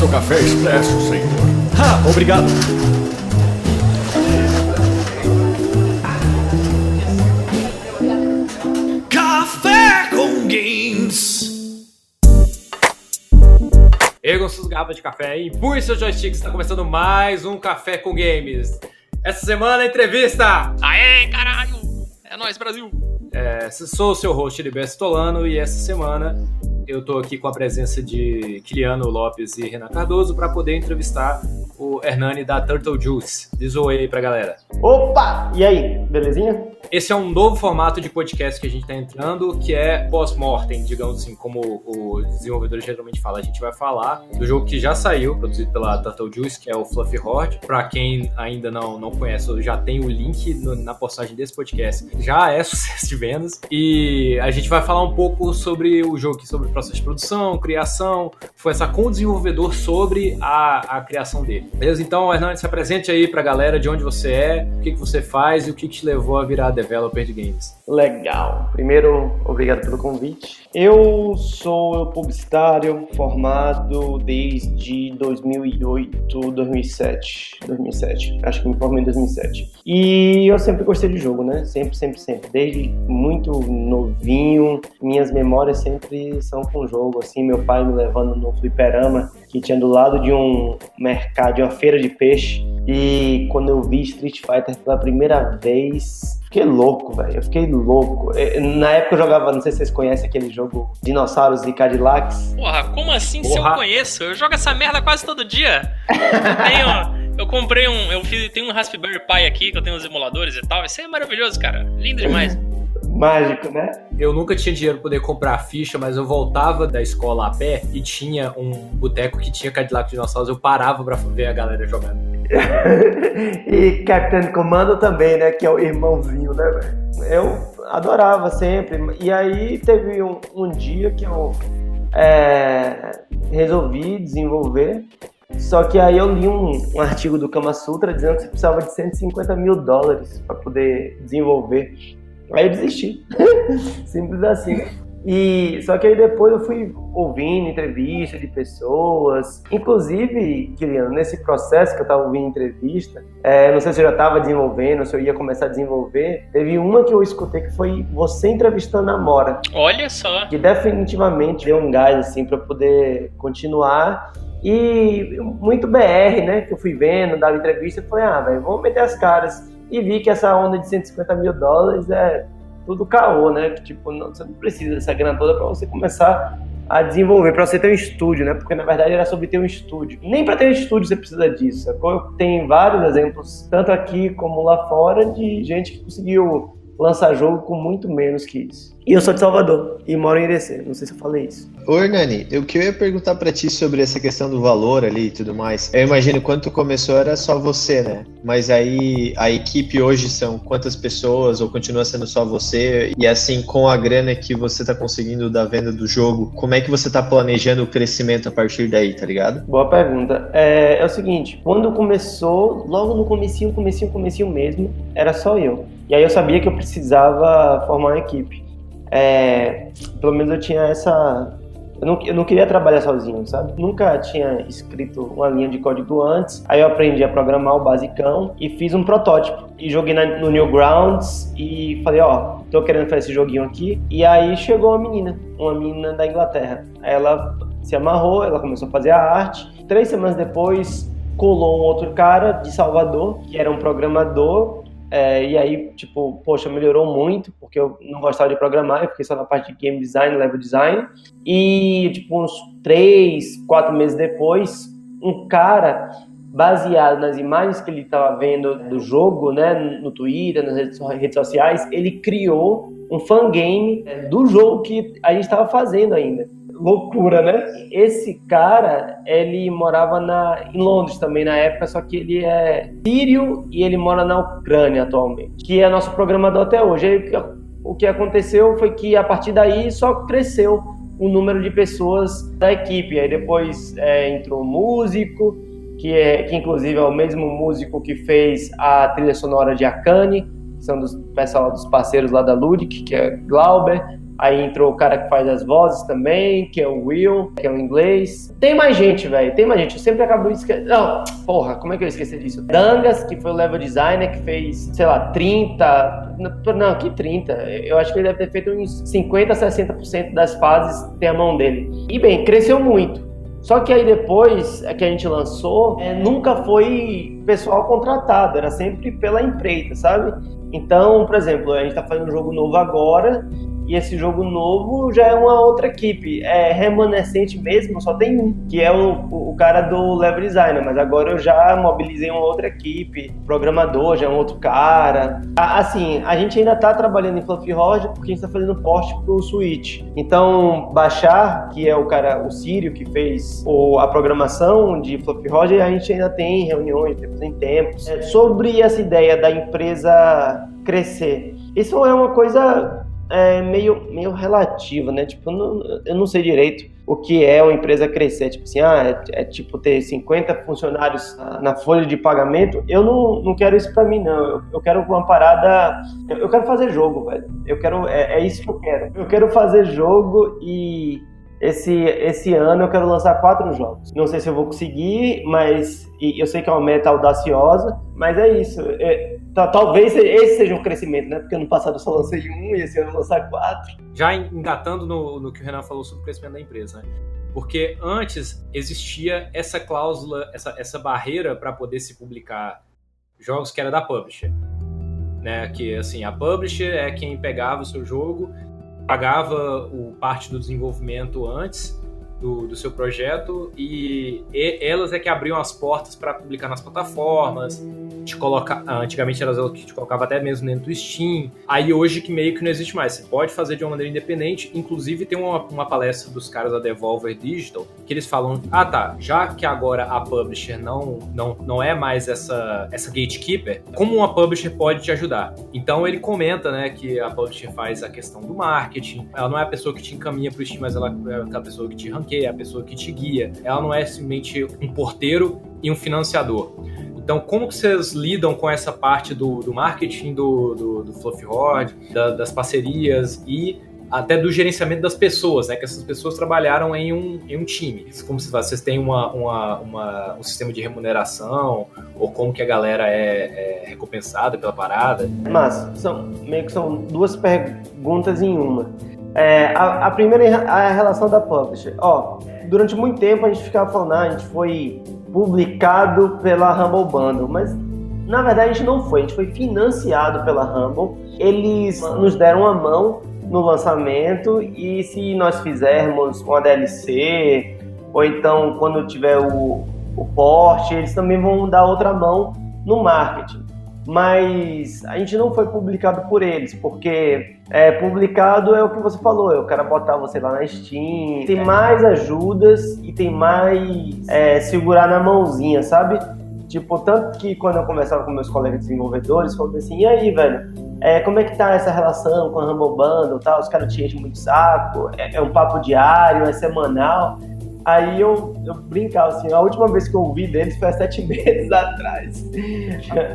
Seu café expresso, senhor. Ah, obrigado. Café com Games. Ergam suas garrafas de café e empurre seus joysticks. Está começando mais um Café com Games. Essa semana, entrevista! Aê, caralho! É nóis, Brasil! É, sou o seu host, Heriberto Stolano, e essa semana eu tô aqui com a presença de Kiliano Lopes e Renan Cardoso para poder entrevistar o Hernani da Turtle Juice. Diz oi aí pra galera. Opa! E aí, belezinha? Esse é um novo formato de podcast que a gente está entrando, que é pós-mortem, digamos assim, como os desenvolvedores geralmente falam. A gente vai falar do jogo que já saiu, produzido pela Turtle Juice, que é o Fluffy Horde. Para quem ainda não, não conhece, já tem o link no, na postagem desse podcast. Já é sucesso de vendas. E a gente vai falar um pouco sobre o jogo, sobre o processo de produção, criação, conversar com o desenvolvedor sobre a, a criação dele. Beleza? Então, Hernani, se apresente aí pra galera de onde você é, o que, que você faz e o que, que te levou a virar developer de games. Legal. Primeiro, obrigado pelo convite. Eu sou publicitário formado desde 2008, 2007. 2007. Acho que me formei em 2007. E eu sempre gostei de jogo, né? Sempre, sempre, sempre. Desde muito novinho, minhas memórias sempre são com jogo. Assim, meu pai me levando no fliperama, que tinha do lado de um mercado, de uma feira de peixe. E quando eu vi Street Fighter pela primeira vez, Fiquei louco, velho. Eu fiquei louco. Na época eu jogava, não sei se vocês conhecem aquele jogo Dinossauros e Cadillacs. Porra, como assim Porra. se eu conheço? Eu jogo essa merda quase todo dia. tenho, eu comprei um. Eu fiz, tem um Raspberry Pi aqui, que eu tenho os emuladores e tal. Isso é maravilhoso, cara. Lindo demais. Mágico, né? Eu nunca tinha dinheiro pra poder comprar ficha, mas eu voltava da escola a pé e tinha um boteco que tinha Cadillac Dinossauros. Eu parava pra ver a galera jogando. e Captain Commando também, né? Que é o irmãozinho, né, velho? Eu adorava sempre. E aí teve um, um dia que eu é, resolvi desenvolver. Só que aí eu li um, um, artigo do Kama Sutra dizendo que você precisava de 150 mil dólares para poder desenvolver. Aí eu desisti. Simples assim. E só que aí depois eu fui ouvindo entrevista de pessoas, inclusive, Kiliano, nesse processo que eu estava ouvindo entrevista, é, não sei se eu já estava desenvolvendo, se eu ia começar a desenvolver, teve uma que eu escutei que foi você entrevistando a Mora. Olha só. Que definitivamente deu um gás assim para poder continuar. E muito BR, né, que eu fui vendo, dava entrevista, eu falei, ah, velho, vamos meter as caras. E vi que essa onda de 150 mil dólares é tudo caô, né? Tipo, não, você não precisa dessa grana toda para você começar a desenvolver, para você ter um estúdio, né? Porque na verdade era sobre ter um estúdio. Nem para ter um estúdio você precisa disso. Tem vários exemplos, tanto aqui como lá fora, de gente que conseguiu lançar jogo com muito menos que isso. E eu sou de Salvador e moro em Irecê, não sei se eu falei isso. Ô Hernani, o que eu ia perguntar para ti sobre essa questão do valor ali e tudo mais. Eu imagino quando tu começou era só você, né? Mas aí a equipe hoje são quantas pessoas ou continua sendo só você? E assim, com a grana que você tá conseguindo da venda do jogo, como é que você tá planejando o crescimento a partir daí, tá ligado? Boa pergunta. É, é o seguinte, quando começou, logo no comecinho, comecinho, comecinho mesmo, era só eu. E aí eu sabia que eu precisava formar uma equipe é, pelo menos eu tinha essa. Eu não, eu não queria trabalhar sozinho, sabe? Nunca tinha escrito uma linha de código antes. Aí eu aprendi a programar o basicão e fiz um protótipo. E joguei na, no Newgrounds e falei, ó, tô querendo fazer esse joguinho aqui. E aí chegou uma menina, uma menina da Inglaterra. Ela se amarrou, ela começou a fazer a arte. Três semanas depois, colou um outro cara de Salvador, que era um programador é, e aí, tipo, poxa, melhorou muito, porque eu não gostava de programar, eu fiquei só na parte de game design, level design. E, tipo, uns três, quatro meses depois, um cara, baseado nas imagens que ele estava vendo do jogo, né, no Twitter, nas redes sociais, ele criou um fangame do jogo que a gente estava fazendo ainda loucura, né? Esse cara, ele morava na, em Londres também na época, só que ele é sírio e ele mora na Ucrânia atualmente, que é nosso programador até hoje. Aí, o que aconteceu foi que a partir daí só cresceu o número de pessoas da equipe. Aí depois é, entrou músico, que, é, que inclusive é o mesmo músico que fez a trilha sonora de Akane, que são dos pessoal dos parceiros lá da Ludic, que é Glauber. Aí entrou o cara que faz as vozes também, que é o Will, que é o inglês. Tem mais gente, velho. Tem mais gente. Eu sempre acabo esquecendo. Não, porra, como é que eu esqueci disso? Dangas, que foi o level designer, que fez, sei lá, 30. Não, que 30. Eu acho que ele deve ter feito uns 50, 60% das fases tem a mão dele. E bem, cresceu muito. Só que aí depois é que a gente lançou, é, nunca foi pessoal contratado, era sempre pela empreita, sabe? Então, por exemplo, a gente está fazendo um jogo novo agora e esse jogo novo já é uma outra equipe. É remanescente mesmo, só tem um, que é o, o cara do level designer, mas agora eu já mobilizei uma outra equipe, programador já é um outro cara. Assim, a gente ainda tá trabalhando em Fluffy Rod porque a gente tá fazendo porte pro Switch. Então, Baixar, que é o cara, o Sírio que fez o, a programação de Fluffy Rod, a gente ainda tem reuniões, tempos em tempos. É, sobre essa ideia da empresa crescer. Isso é uma coisa é meio, meio relativa, né? Tipo, eu não, eu não sei direito o que é uma empresa crescer. Tipo assim, ah, é, é tipo ter 50 funcionários na folha de pagamento. Eu não, não quero isso para mim, não. Eu, eu, quero uma parada. Eu, eu quero fazer jogo, velho. Eu quero. É, é isso que eu quero. Eu quero fazer jogo e esse, esse ano eu quero lançar quatro jogos. Não sei se eu vou conseguir, mas eu sei que é uma meta audaciosa, mas é isso. É, talvez esse seja um crescimento, né? Porque ano passado eu só lancei um e esse ano eu vou lançar quatro. Já engatando no, no que o Renan falou sobre o crescimento da empresa, né? Porque antes existia essa cláusula, essa, essa barreira para poder se publicar jogos que era da publisher. Né, que assim, a publisher é quem pegava o seu jogo pagava o parte do desenvolvimento antes do, do seu projeto e, e, elas é que abriam as portas para publicar nas plataformas, te coloca, antigamente elas que te colocava até mesmo dentro do Steam. Aí hoje que meio que não existe mais. Você pode fazer de uma maneira independente. Inclusive tem uma, uma palestra dos caras da Devolver Digital que eles falam: ah tá, já que agora a publisher não, não, não é mais essa, essa gatekeeper, como uma publisher pode te ajudar? Então ele comenta né, que a publisher faz a questão do marketing. Ela não é a pessoa que te encaminha para o Steam, mas ela é a pessoa que te ranqueia, é a pessoa que te guia. Ela não é simplesmente um porteiro e um financiador. Então, como que vocês lidam com essa parte do, do marketing do, do, do Fluffy Horde, da, das parcerias e até do gerenciamento das pessoas, né? Que essas pessoas trabalharam em um, em um time. Como se vocês têm uma, uma, uma, um sistema de remuneração ou como que a galera é, é recompensada pela parada? Mas são meio que são duas perguntas em uma. É, a, a, primeira é a relação da publisher. Ó, durante muito tempo a gente ficava falando, ah, a gente foi publicado pela Humble Bundle, mas na verdade a gente não foi, a gente foi financiado pela Humble. Eles nos deram a mão no lançamento e se nós fizermos uma DLC ou então quando tiver o, o porte, eles também vão dar outra mão no marketing mas a gente não foi publicado por eles, porque é, publicado é o que você falou, eu quero botar você lá na Steam, tem mais ajudas e tem mais é, segurar na mãozinha, sabe? Tipo, tanto que quando eu conversava com meus colegas desenvolvedores, falando assim, e aí, velho, é, como é que tá essa relação com a Humble Bundle tal? Os caras te enchem muito saco, é, é um papo diário, é semanal. Aí eu, eu brincava assim, a última vez que eu ouvi deles foi há sete meses atrás.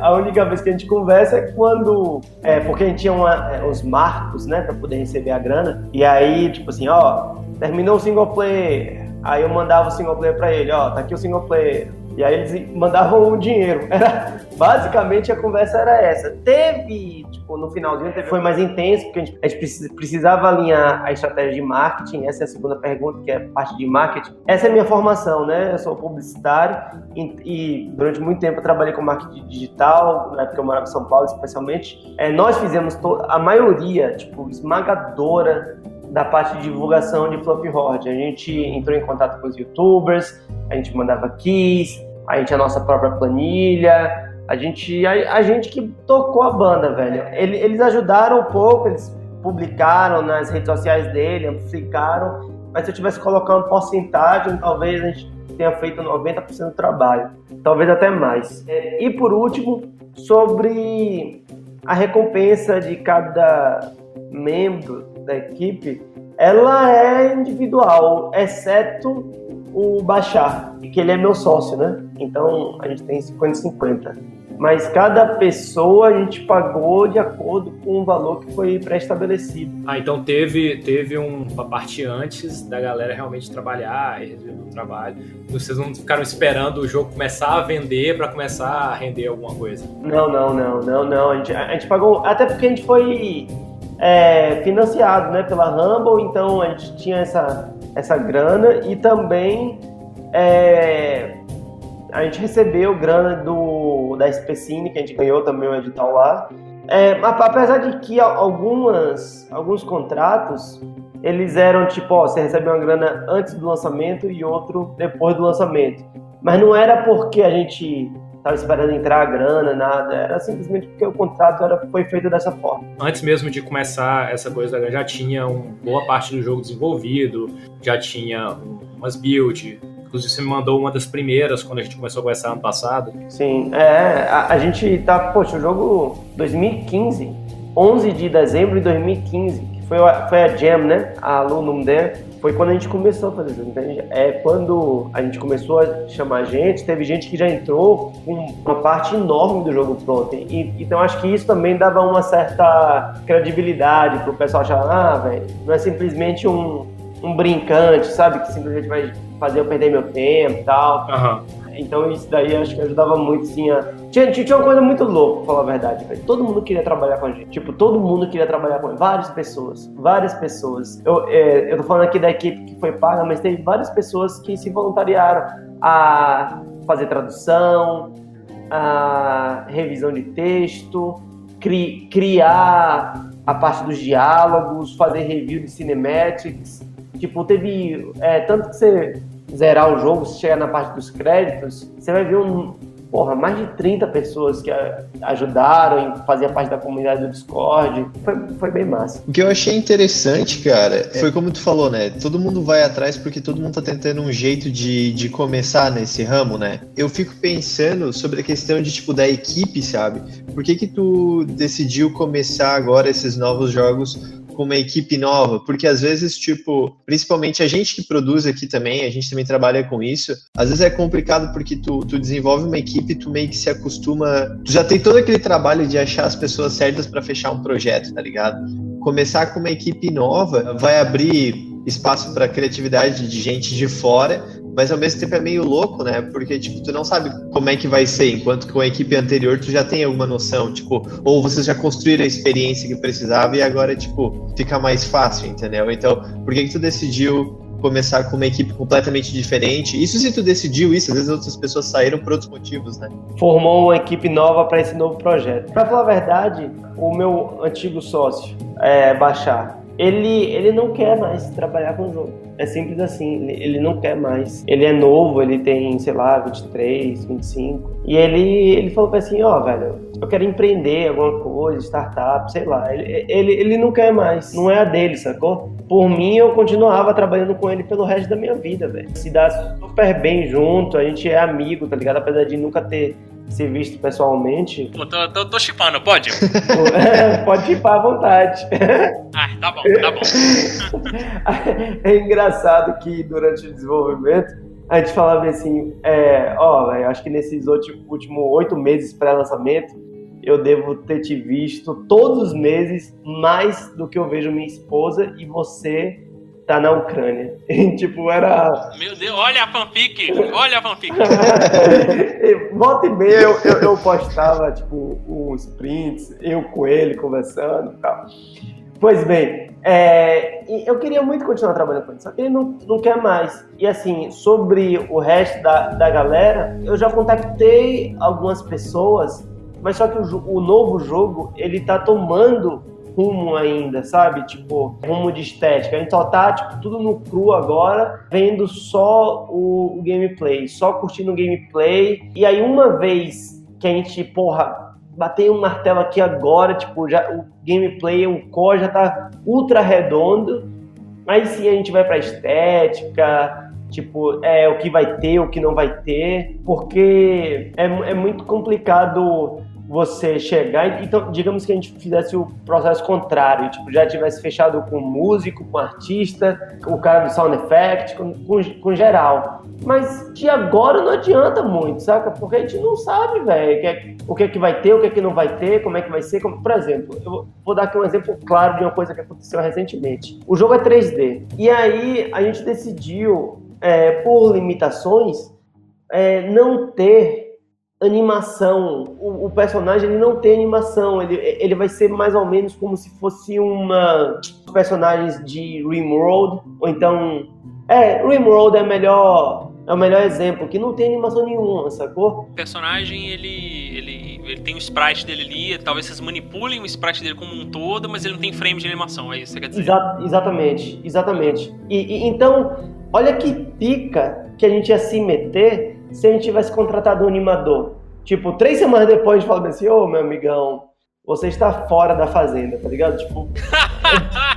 A única vez que a gente conversa é quando. É, porque a gente tinha uma, é, os marcos, né, pra poder receber a grana. E aí, tipo assim, ó, terminou o single player. Aí eu mandava o single player pra ele, ó, tá aqui o single player. E aí eles mandavam o dinheiro. Era, basicamente a conversa era essa. Teve, tipo, no finalzinho teve, foi mais intenso, porque a gente, a gente precisava alinhar a estratégia de marketing. Essa é a segunda pergunta, que é a parte de marketing. Essa é a minha formação, né? Eu sou publicitário e, e durante muito tempo eu trabalhei com marketing digital, na época eu morava em São Paulo, especialmente. É, nós fizemos a maioria, tipo, esmagadora da parte de divulgação de Fluffy Horde. A gente entrou em contato com os youtubers, a gente mandava keys, a gente a nossa própria planilha, a gente a, a gente que tocou a banda, velho. Ele, eles ajudaram um pouco, eles publicaram nas redes sociais dele, amplificaram, mas se eu tivesse colocando porcentagem, talvez a gente tenha feito 90% do trabalho, talvez até mais. É, e por último, sobre a recompensa de cada membro da equipe, ela é individual, exceto o Bachar, que ele é meu sócio, né? Então a gente tem 50-50. mas cada pessoa a gente pagou de acordo com o valor que foi pré-estabelecido. Ah, então teve, teve um, uma parte antes da galera realmente trabalhar e resolver o trabalho. Vocês não ficaram esperando o jogo começar a vender para começar a render alguma coisa? Não, não, não, não, não. A gente, a gente pagou, até porque a gente foi é, financiado né, pela Rumble, então a gente tinha essa, essa grana e também é, a gente recebeu grana do, da Specine, que a gente ganhou também o edital lá. É, apesar de que algumas, alguns contratos eles eram tipo, ó, você recebeu uma grana antes do lançamento e outro depois do lançamento. Mas não era porque a gente estava esperando entrar a grana, nada. Era simplesmente porque o contrato era, foi feito dessa forma. Antes mesmo de começar essa coisa, já tinha uma boa parte do jogo desenvolvido, já tinha umas builds. Inclusive, você me mandou uma das primeiras quando a gente começou a conversar ano passado. Sim, é. A, a gente tá, poxa, o jogo 2015, 11 de dezembro de 2015, que foi, a, foi a Jam, né? A Alunum There foi quando a gente começou a fazer isso, entende? É quando a gente começou a chamar gente, teve gente que já entrou com uma parte enorme do jogo pronto. E, então acho que isso também dava uma certa credibilidade pro pessoal achar, ah, velho, não é simplesmente um, um brincante, sabe? Que simplesmente vai fazer eu perder meu tempo e tal. Uhum. Então isso daí acho que ajudava muito, sim. A... Tinha, tinha uma coisa muito louca, pra falar a verdade, velho. Todo mundo queria trabalhar com a gente. Tipo, todo mundo queria trabalhar com a gente. Várias pessoas. Várias pessoas. Eu, é, eu tô falando aqui da equipe que foi paga, mas teve várias pessoas que se voluntariaram a fazer tradução, a revisão de texto, cri, criar a parte dos diálogos, fazer review de cinematics. Tipo, teve. É, tanto que você zerar o jogo, se chegar na parte dos créditos, você vai ver um, porra, mais de 30 pessoas que ajudaram em fazer parte da comunidade do Discord. Foi, foi bem massa. O que eu achei interessante, cara, foi como tu falou, né? Todo mundo vai atrás porque todo mundo tá tentando um jeito de, de começar nesse ramo, né? Eu fico pensando sobre a questão de, tipo, da equipe, sabe? Por que que tu decidiu começar agora esses novos jogos com uma equipe nova, porque às vezes, tipo, principalmente a gente que produz aqui também, a gente também trabalha com isso, às vezes é complicado porque tu, tu desenvolve uma equipe, tu meio que se acostuma, tu já tem todo aquele trabalho de achar as pessoas certas para fechar um projeto, tá ligado? Começar com uma equipe nova vai abrir espaço para criatividade de gente de fora mas ao mesmo tempo é meio louco, né? Porque, tipo, tu não sabe como é que vai ser, enquanto que com a equipe anterior tu já tem alguma noção, tipo, ou vocês já construíram a experiência que precisava e agora, tipo, fica mais fácil, entendeu? Então, por que que tu decidiu começar com uma equipe completamente diferente? Isso se tu decidiu isso, às vezes outras pessoas saíram por outros motivos, né? Formou uma equipe nova para esse novo projeto. Para falar a verdade, o meu antigo sócio, é, Bachar, ele, ele não quer mais trabalhar com o jogo. É simples assim, ele não quer mais. Ele é novo, ele tem, sei lá, 23, 25. E ele, ele falou pra assim, ó, oh, velho, eu quero empreender alguma coisa, startup, sei lá. Ele, ele, ele não quer mais, não é a dele, sacou? Por mim, eu continuava trabalhando com ele pelo resto da minha vida, velho. Se dá super bem junto, a gente é amigo, tá ligado? Apesar de nunca ter ser visto pessoalmente. Pô, tô, tô, tô chipando, pode? pode chipar à vontade. Ah, tá bom, tá bom. é engraçado que durante o desenvolvimento a gente falava assim, é, ó, véio, acho que nesses últimos oito meses pré-lançamento eu devo ter te visto todos os meses mais do que eu vejo minha esposa e você tá na Ucrânia. E, tipo, era. Meu Deus, olha a fanfic! Olha a fanfic! Volta e meia eu, eu, eu, postava, tipo, uns prints, eu com ele conversando e tal. Pois bem, é, eu queria muito continuar trabalhando com ele, só que ele não, não quer mais. E assim, sobre o resto da, da galera, eu já contactei algumas pessoas, mas só que o, o novo jogo, ele tá tomando rumo ainda, sabe? Tipo, rumo de estética. A gente só tá, tipo, tudo no cru agora, vendo só o, o gameplay, só curtindo o gameplay. E aí, uma vez que a gente, porra, bater um martelo aqui agora, tipo, já o gameplay, o core já tá ultra redondo. Aí sim a gente vai pra estética, tipo, é o que vai ter, o que não vai ter, porque é, é muito complicado você chegar, então digamos que a gente fizesse o processo contrário, tipo, já tivesse fechado com músico, com artista, com o cara do sound effect, com, com, com geral. Mas de agora não adianta muito, saca? Porque a gente não sabe, velho, o que é que vai ter, o que é que não vai ter, como é que vai ser. Como... Por exemplo, eu vou dar aqui um exemplo claro de uma coisa que aconteceu recentemente. O jogo é 3D. E aí a gente decidiu, é, por limitações, é, não ter animação. O, o, personagem ele não tem animação. Ele, ele vai ser mais ou menos como se fosse uma personagens de Rimworld ou então é Rimworld é melhor é o melhor exemplo que não tem animação nenhuma, sacou? O personagem ele ele, ele tem o sprite dele ali, talvez vocês manipulem o sprite dele como um todo, mas ele não tem frame de animação. É isso que você quer dizer? Exa exatamente, exatamente. E, e então olha que pica que a gente ia se meter se a gente tivesse contratado um animador. Tipo, três semanas depois a gente fala assim, ô oh, meu amigão, você está fora da fazenda, tá ligado? Tipo.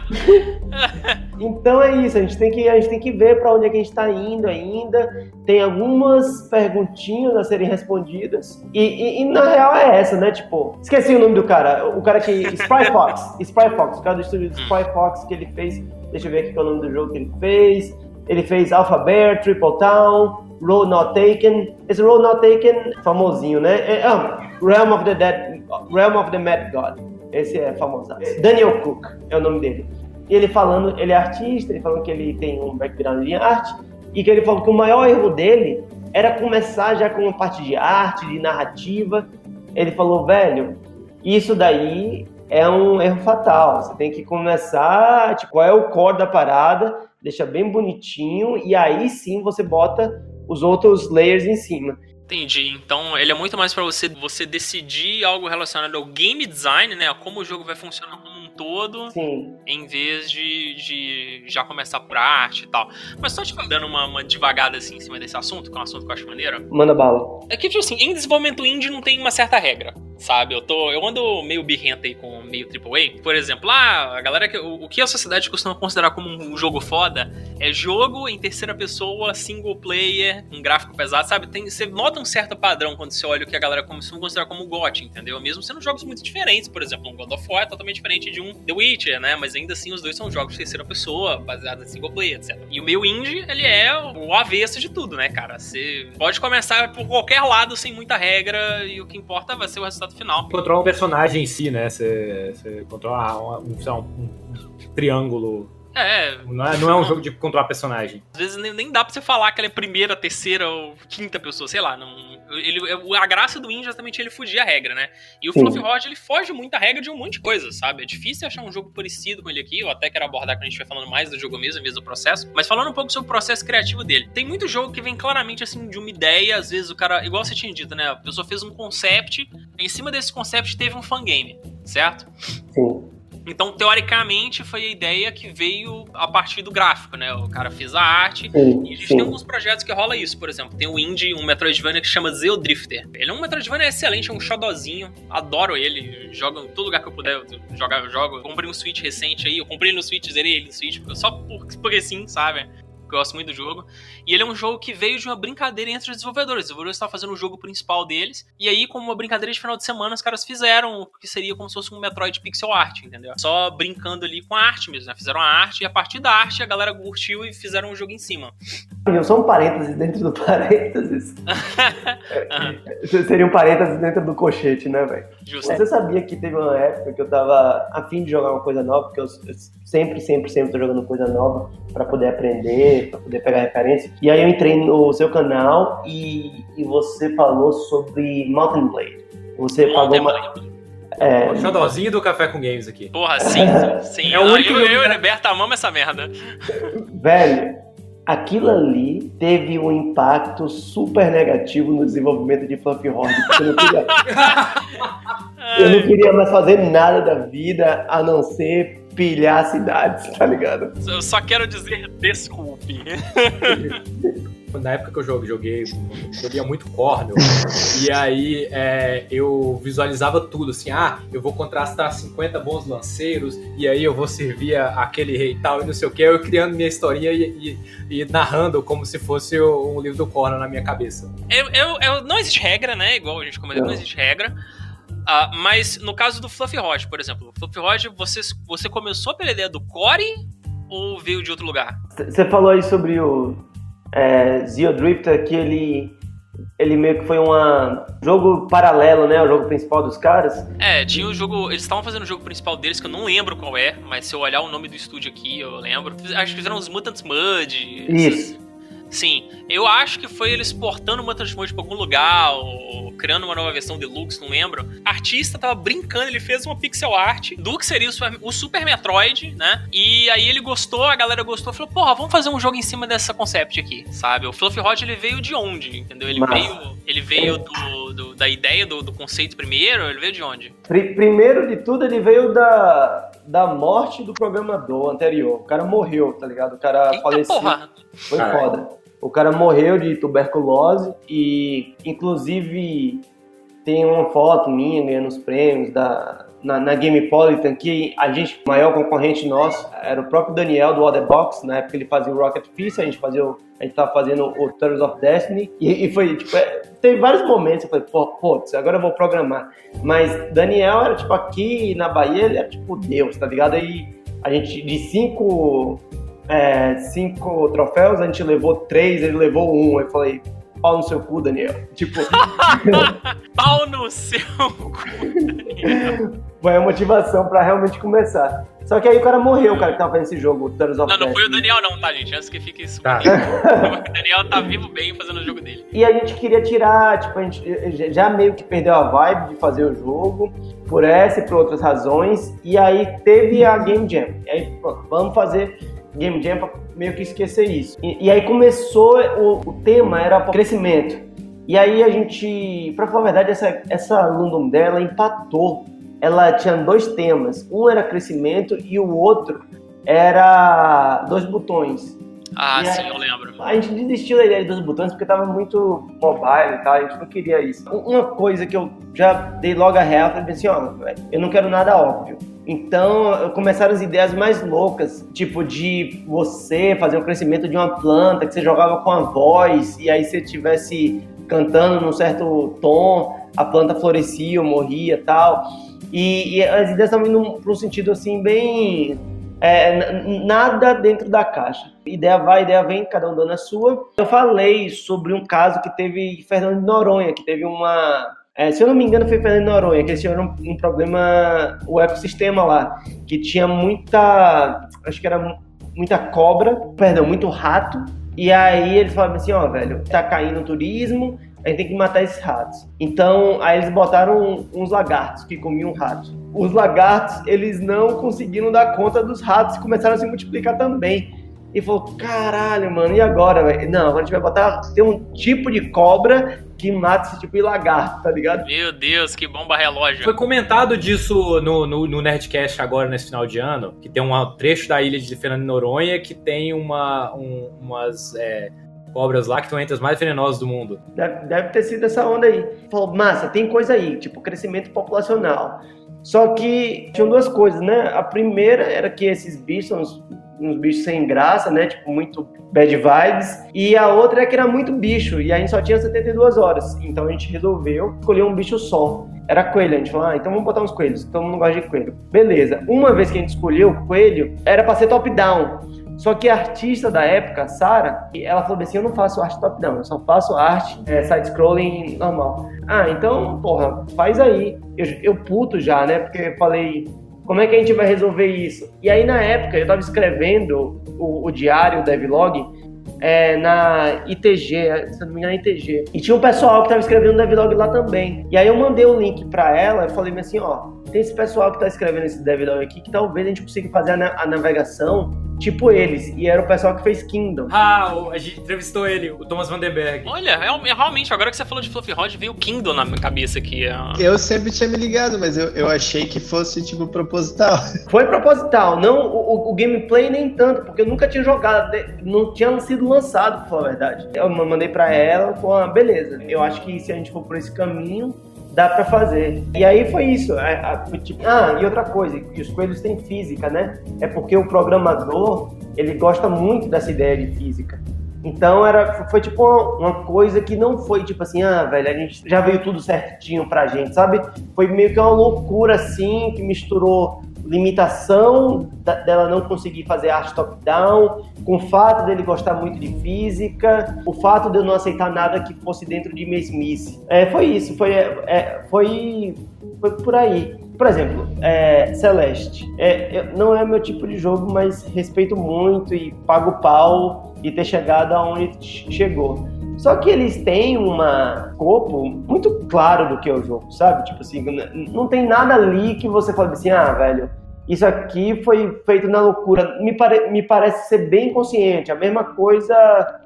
então é isso, a gente tem que, a gente tem que ver para onde é que a gente está indo ainda. Tem algumas perguntinhas a serem respondidas. E, e, e, na real é essa, né? Tipo, esqueci o nome do cara. O cara que. Spry Fox. Spry Fox, o cara do estúdio Spry Fox que ele fez. Deixa eu ver aqui qual é o nome do jogo que ele fez. Ele fez Alpha Bear, Triple Town. Road Not Taken. Esse Road Not Taken, famosinho, né? É, ah, Realm of the Dead, Realm of the Mad God. Esse é famoso. Daniel Cook é o nome dele. E ele falando, ele é artista, ele falando que ele tem um background em arte, e que ele falou que o maior erro dele era começar já com uma parte de arte, de narrativa. Ele falou, velho, isso daí é um erro fatal. Você tem que começar, tipo, qual é o core da parada, deixa bem bonitinho, e aí sim você bota os outros layers em cima. Entendi. Então ele é muito mais para você você decidir algo relacionado ao game design, né? Como o jogo vai funcionar como um todo, Sim. em vez de, de já começar por arte e tal. Mas só te dando uma, uma devagada assim em cima desse assunto, que é um assunto que eu acho maneiro. Manda bala. É que, tipo assim, em desenvolvimento indie não tem uma certa regra sabe? Eu tô, eu ando meio birrento aí com meio AAA. Por exemplo, ah, a galera que o, o que a sociedade costuma considerar como um, jogo foda é jogo em terceira pessoa, single player, um gráfico pesado, sabe? Tem, você nota um certo padrão quando você olha o que a galera costuma considerar como GOT, entendeu? Mesmo sendo jogos muito diferentes, por exemplo, um God of War é totalmente diferente de um The Witcher, né? Mas ainda assim os dois são jogos de terceira pessoa, baseados em single player, etc. E o meu indie, ele é o avesso de tudo, né, cara? Você pode começar por qualquer lado sem muita regra e o que importa vai ser o resultado resultado final. Controla um personagem em si, né? Você, você controla um, um, um triângulo é. Não é, não é um jogo de controlar personagem. Às vezes nem, nem, dá pra você falar que ela é primeira, terceira ou quinta pessoa, sei lá. Não, ele, a graça do Indie é justamente ele fugir a regra, né? E o Sim. Fluffy Rod, ele foge muito a regra de um monte de coisa, sabe? É difícil achar um jogo parecido com ele aqui. Eu até quero abordar quando a gente vai falando mais do jogo mesmo, em vez do processo. Mas falando um pouco sobre o processo criativo dele. Tem muito jogo que vem claramente, assim, de uma ideia. Às vezes o cara, igual você tinha dito, né? A pessoa fez um concept. Em cima desse concept teve um fangame, certo? Sim. Então, teoricamente, foi a ideia que veio a partir do gráfico, né? O cara fez a arte. Sim, e a gente sim. tem alguns projetos que rola isso, por exemplo. Tem o indie, um Metroidvania que chama Zeo Drifter. Ele é um Metroidvania excelente, é um xodozinho. Adoro ele. Jogo em todo lugar que eu puder jogar, eu jogo. Eu comprei um Switch recente aí. Eu comprei ele no Switch, zerei ele no Switch. Só por, porque sim, sabe? Gosto muito do jogo. E ele é um jogo que veio de uma brincadeira entre os desenvolvedores. Os desenvolvedores estavam fazendo o jogo principal deles. E aí, como uma brincadeira de final de semana, os caras fizeram o que seria como se fosse um Metroid pixel art, entendeu? Só brincando ali com a arte mesmo, né? Fizeram a arte e a partir da arte a galera curtiu e fizeram um jogo em cima. Só um parênteses dentro do parênteses. Seria um parênteses dentro do cochete, né, velho? Você sabia que teve uma época que eu tava afim de jogar uma coisa nova, porque eu sempre, sempre, sempre tô jogando coisa nova para poder aprender, para poder pegar referência. E aí eu entrei no seu canal e, e você falou sobre Mountain Blade. Você Mountain pagou uma... É... O xodózinho do Café com Games aqui. Porra, sim, sim. É o único eu, eu, eu e Roberta amamos essa merda. Velho, aquilo ali teve um impacto super negativo no desenvolvimento de Fluffy Horde, eu não queria, eu não queria mais fazer nada da vida a não ser pilhar cidades, tá ligado? Eu só quero dizer desculpe. na época que eu joguei, joguei joguei muito Cornel, e aí é, eu visualizava tudo, assim, ah, eu vou contrastar 50 bons lanceiros, e aí eu vou servir aquele rei tal, e não sei o que, eu criando minha historinha e, e, e narrando como se fosse um livro do Cornel na minha cabeça. Eu, eu, eu, não existe regra, né, igual a gente comentou, não, não existe regra, Uh, mas no caso do Fluffy Rod, por exemplo, Fluffy Rod, você, você começou pela ideia do core ou veio de outro lugar? Você falou aí sobre o, é, Zero Drifter, que ele, ele meio que foi um jogo paralelo, né? O jogo principal dos caras. É, tinha o jogo. Eles estavam fazendo o jogo principal deles, que eu não lembro qual é, mas se eu olhar o nome do estúdio aqui, eu lembro. Acho que fizeram os Mutants Mud. Isso. Essas... Sim, eu acho que foi eles portando uma Mode pra algum lugar, ou criando uma nova versão deluxe, não lembro. O artista tava brincando, ele fez uma pixel art do que seria o Super, o Super Metroid, né? E aí ele gostou, a galera gostou, falou, porra, vamos fazer um jogo em cima dessa concept aqui, sabe? O Fluffy Rod, ele veio de onde, entendeu? Ele veio, ele veio do, do, da ideia, do, do, conceito primeiro, ele veio de onde? Primeiro de tudo, ele veio da, da morte do programador anterior. O cara morreu, tá ligado? O cara Eita faleceu. Porra. Foi foda. O cara morreu de tuberculose e, inclusive, tem uma foto minha ganhando os prêmios da, na, na Gamepolitan que a gente, o maior concorrente nosso, era o próprio Daniel do Other Box, na época ele fazia o Rocket Fist, a gente fazia o, a gente tava fazendo o Turtles of Destiny e, e foi, tipo, é, vários momentos eu falei, pô, putz, agora eu vou programar. Mas Daniel era, tipo, aqui na Bahia, ele era, tipo, Deus, tá ligado? Aí a gente, de cinco é, cinco troféus, a gente levou três, ele levou um. Eu falei, pau no seu cu, Daniel. Tipo. pau no seu cu, Daniel. Foi a motivação pra realmente começar. Só que aí o cara morreu, o cara que tava fazendo esse jogo, o Thanos of Não, não foi o Daniel, não, tá, gente? Antes que fique isso. Tá. o Daniel tá vivo bem fazendo o jogo dele. E a gente queria tirar, tipo, a gente já meio que perdeu a vibe de fazer o jogo, por essa e por outras razões. E aí teve a Game Jam. E aí, pronto, vamos fazer Game Jam para meio que esquecer isso. E, e aí começou, o, o, tema era crescimento. E aí a gente, para falar a verdade, essa, essa London dela empatou. Ela tinha dois temas. Um era crescimento e o outro era dois botões. Ah, e sim, eu lembro. A gente desistiu da ideia dos botões porque tava muito mobile e tal, a gente não queria isso. Uma coisa que eu já dei logo a real, falei assim, ó, eu não quero nada óbvio. Então começaram as ideias mais loucas, tipo de você fazer o crescimento de uma planta que você jogava com a voz e aí você tivesse cantando num certo tom, a planta florescia ou morria tal. E, e as ideias estavam indo para um sentido assim bem é, nada dentro da caixa. Ideia vai, ideia vem, cada um dando a sua. Eu falei sobre um caso que teve Fernando de Noronha, que teve uma é, se eu não me engano, foi Fernando Noronha, que eles tiveram um, um problema, o ecossistema lá, que tinha muita, acho que era muita cobra, perdão, muito rato, e aí eles falavam assim, ó, velho, tá caindo o turismo, a gente tem que matar esses ratos. Então, aí eles botaram uns lagartos que comiam ratos. Os lagartos, eles não conseguiram dar conta dos ratos e começaram a se multiplicar também. E falou, caralho, mano, e agora, velho? Não, agora a gente vai botar, tem um tipo de cobra que mata esse tipo de lagarto, tá ligado? Meu Deus, que bomba relógio. Foi comentado disso no, no, no, Nerdcast agora, nesse final de ano, que tem um trecho da ilha de Fernando de Noronha que tem uma, um, umas é, cobras lá que estão entre as mais venenosas do mundo. Deve, deve ter sido essa onda aí. Falou, massa, tem coisa aí, tipo crescimento populacional. Só que tinham duas coisas, né? A primeira era que esses bichos uns bichos sem graça, né? Tipo, muito bad vibes. E a outra é que era muito bicho, e a gente só tinha 72 horas. Então a gente resolveu escolher um bicho só. Era coelho, a gente falou, ah, então vamos botar uns coelhos. Todo mundo gosta de coelho. Beleza. Uma vez que a gente escolheu o coelho, era pra ser top-down. Só que a artista da época, Sara, ela falou assim: eu não faço arte top-down, eu só faço arte é, side-scrolling normal. Ah, então, porra, faz aí. Eu, eu puto já, né? Porque eu falei, como é que a gente vai resolver isso? E aí, na época, eu estava escrevendo o, o diário, o devlog, é, na ITG, se não me engano, na ITG. E tinha um pessoal que estava escrevendo o devlog lá também. E aí eu mandei o link para ela e falei assim, ó, tem esse pessoal que está escrevendo esse devlog aqui que talvez a gente consiga fazer a, a navegação tipo eles. E era o pessoal que fez Kingdom. Ah, a gente entrevistou ele, o Thomas Vandenberg. Olha, realmente, agora que você falou de Fluffy Rod, veio o Kingdom na minha cabeça aqui. Eu sempre tinha me ligado, mas eu, eu achei que fosse, tipo, proposital. Foi proposital. Não, o, o gameplay nem tanto, porque eu nunca tinha jogado, não tinha sido lançado, pra falar a verdade. Eu mandei pra ela, falou, ah, beleza. Eu acho que se a gente for por esse caminho, dá para fazer. E aí foi isso. É, tipo, ah, e outra coisa, que os coelhos têm física, né? É porque o programador, ele gosta muito dessa ideia de física. Então era, foi tipo uma, uma, coisa que não foi tipo assim, ah, velho, a gente já veio tudo certinho pra gente, sabe? Foi meio que uma loucura assim, que misturou limitação da, dela não conseguir fazer arte top-down, com o fato dele gostar muito de física, o fato de eu não aceitar nada que fosse dentro de mesmice. É, foi isso, foi, é, foi, foi por aí. Por exemplo, é, Celeste. É, não é meu tipo de jogo, mas respeito muito e pago pau de ter chegado aonde chegou. Só que eles têm um corpo muito claro do que é o jogo, sabe? Tipo assim, não tem nada ali que você fale assim, ah, velho, isso aqui foi feito na loucura. Me, pare me parece ser bem consciente. A mesma coisa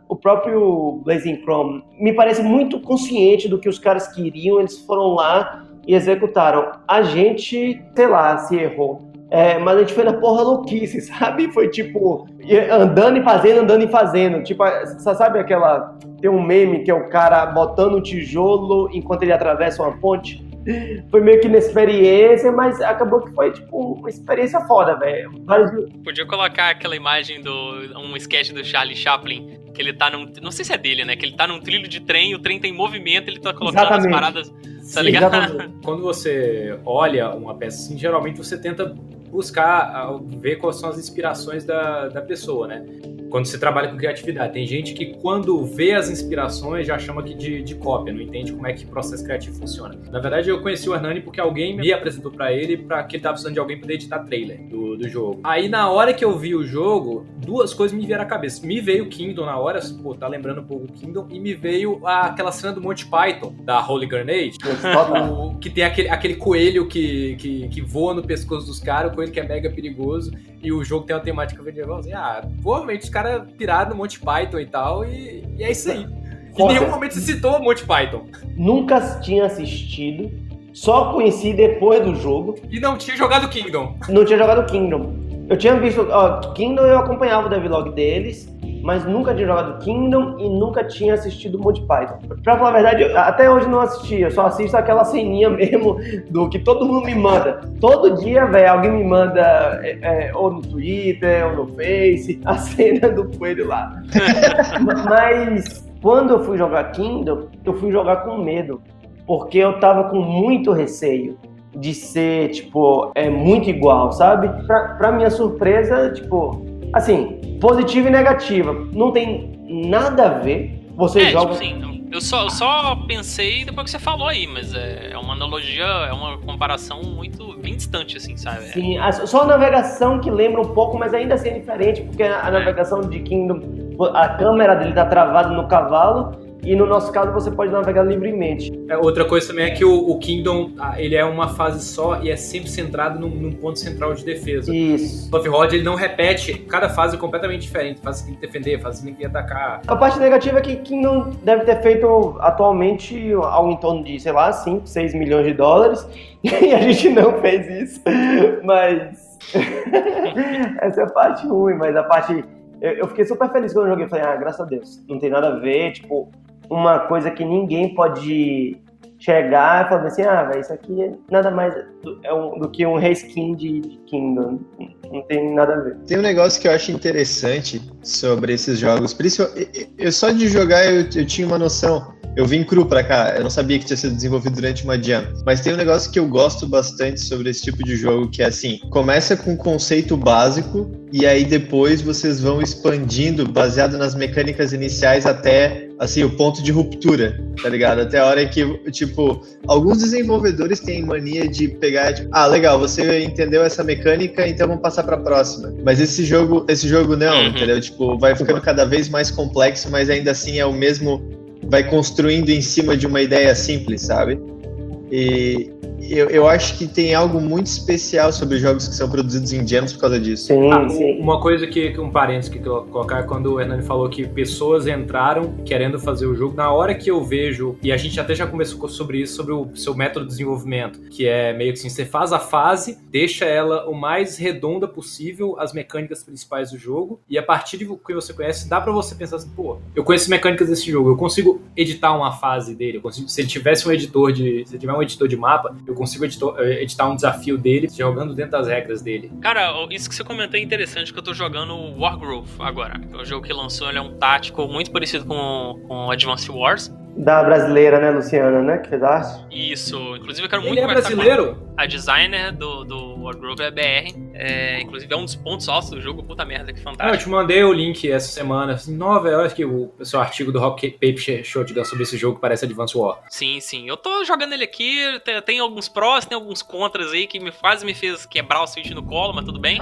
o próprio Blazing Chrome. Me parece muito consciente do que os caras queriam, eles foram lá e executaram. A gente, sei lá, se errou. É, mas a gente foi na porra louquice, sabe? Foi tipo, andando e fazendo, andando e fazendo. Tipo, você sabe aquela. Tem um meme que é o cara botando um tijolo enquanto ele atravessa uma ponte? Foi meio que experiência, mas acabou que foi, tipo, uma experiência foda, velho. Podia colocar aquela imagem do. um sketch do Charlie Chaplin, que ele tá num. Não sei se é dele, né? Que ele tá num trilho de trem, o trem tem movimento, ele tá colocando Exatamente. as paradas. Tá ligado? Quando você olha uma peça assim, geralmente você tenta buscar ver quais são as inspirações da, da pessoa, né? Quando você trabalha com criatividade. Tem gente que quando vê as inspirações já chama que de, de cópia, não entende como é que o processo criativo funciona. Na verdade, eu conheci o Hernani porque alguém me apresentou para ele para que ele tava precisando de alguém para editar trailer do, do jogo. Aí na hora que eu vi o jogo, duas coisas me vieram à cabeça. Me veio o Kingdom na hora, pô, tá lembrando um pouco o Kingdom, e me veio a, aquela cena do Monty Python, da Holy Grenade, o, que tem aquele, aquele coelho que, que, que voa no pescoço dos caras, o coelho que é mega perigoso, e o jogo tem uma temática medieval, assim, ah, provavelmente os caras piraram no Monty Python e tal, e, e é isso aí. Em nenhum momento se citou Monty Python. Nunca tinha assistido, só conheci depois do jogo. E não tinha jogado Kingdom. Não tinha jogado Kingdom. Eu tinha visto, ó, Kingdom eu acompanhava o devlog deles, mas nunca tinha jogado Kingdom e nunca tinha assistido Monty Python. Pra falar a verdade, até hoje não assisti, eu só assisto aquela ceninha mesmo do que todo mundo me manda. Todo dia, velho, alguém me manda, é, é, ou no Twitter, ou no Face, a cena do coelho lá. mas quando eu fui jogar Kingdom, eu fui jogar com medo, porque eu tava com muito receio de ser, tipo, é muito igual, sabe? Pra, pra minha surpresa, tipo, assim, positiva e negativa. Não tem nada a ver. Você é, joga. Tipo assim, eu só, eu só pensei depois que você falou aí, mas é, é uma analogia, é uma comparação muito bem distante, assim, sabe? Sim, só a navegação que lembra um pouco, mas ainda assim é diferente, porque a, a é. navegação de Kingdom, a câmera dele tá travada no cavalo e no nosso caso você pode navegar livremente. É, outra coisa também é que o, o, Kingdom ele é uma fase só e é sempre centrado num, num ponto central de defesa. Isso. O Rod ele não repete, cada fase é completamente diferente. Fase que tem que defender, fase que tem que atacar. A parte negativa é que Kingdom deve ter feito atualmente algo em torno de, sei lá, 5, 6 milhões de dólares e a gente não fez isso. Mas essa é a parte ruim, mas a parte eu, fiquei super feliz quando eu joguei. Falei, ah, graças a Deus, não tem nada a ver. Tipo, uma coisa que ninguém pode chegar e falar assim, ah, velho, isso aqui é nada mais do, é um, do que um reskin de, de, Kingdom. Não tem nada a ver. Tem um negócio que eu acho interessante sobre esses jogos. Principalmente, eu só de jogar eu, eu tinha uma noção. Eu vim cru pra cá, eu não sabia que tinha sido desenvolvido durante uma jam. Mas tem um negócio que eu gosto bastante sobre esse tipo de jogo, que é assim, começa com um conceito básico e aí depois vocês vão expandindo baseado nas mecânicas iniciais até assim, o ponto de ruptura, tá ligado? Até a hora que, tipo, alguns desenvolvedores têm mania de pegar, tipo, ah, legal, você entendeu essa mecânica, então vamos passar pra próxima. Mas esse jogo, esse jogo não, uhum. entendeu? Tipo, vai ficando cada vez mais complexo, mas ainda assim é o mesmo vai construindo em cima de uma ideia simples, sabe? E eu, eu acho que tem algo muito especial sobre jogos que são produzidos em gems por causa disso. Sim, ah, sim. Uma coisa que, um parênteses que eu colocar é quando o Hernani falou que pessoas entraram querendo fazer o jogo, na hora que eu vejo, e a gente até já começou sobre isso, sobre o seu método de desenvolvimento, que é meio que assim, você faz a fase, deixa ela o mais redonda possível, as mecânicas principais do jogo, e a partir do que você conhece, dá para você pensar assim, pô, eu conheço mecânicas desse jogo, eu consigo editar uma fase dele, consigo, se ele tivesse um editor de, se ele tiver um editor de mapa, eu consigo editor, eh, editar um desafio dele jogando dentro das regras dele. Cara, isso que você comentou é interessante, que eu tô jogando Wargrove agora. É um jogo que lançou, ele é um tático muito parecido com, com Advance Wars. Da brasileira, né, Luciana, né, que fez arte? Isso. Inclusive, eu quero Ele muito é conversar com brasileiro? a designer do, do Wargrove é BR. É, inclusive, é um dos pontos altos do jogo. Puta merda, que Ah, eu fantástico. te mandei o link essa semana. Assim, nova, eu acho que o seu artigo do Rock Paper Shotgun sobre esse jogo parece Advance War. Sim, sim. Eu tô jogando ele aqui. Tem, tem alguns prós, tem alguns contras aí que me, quase me fez quebrar o Switch no colo, mas tudo bem.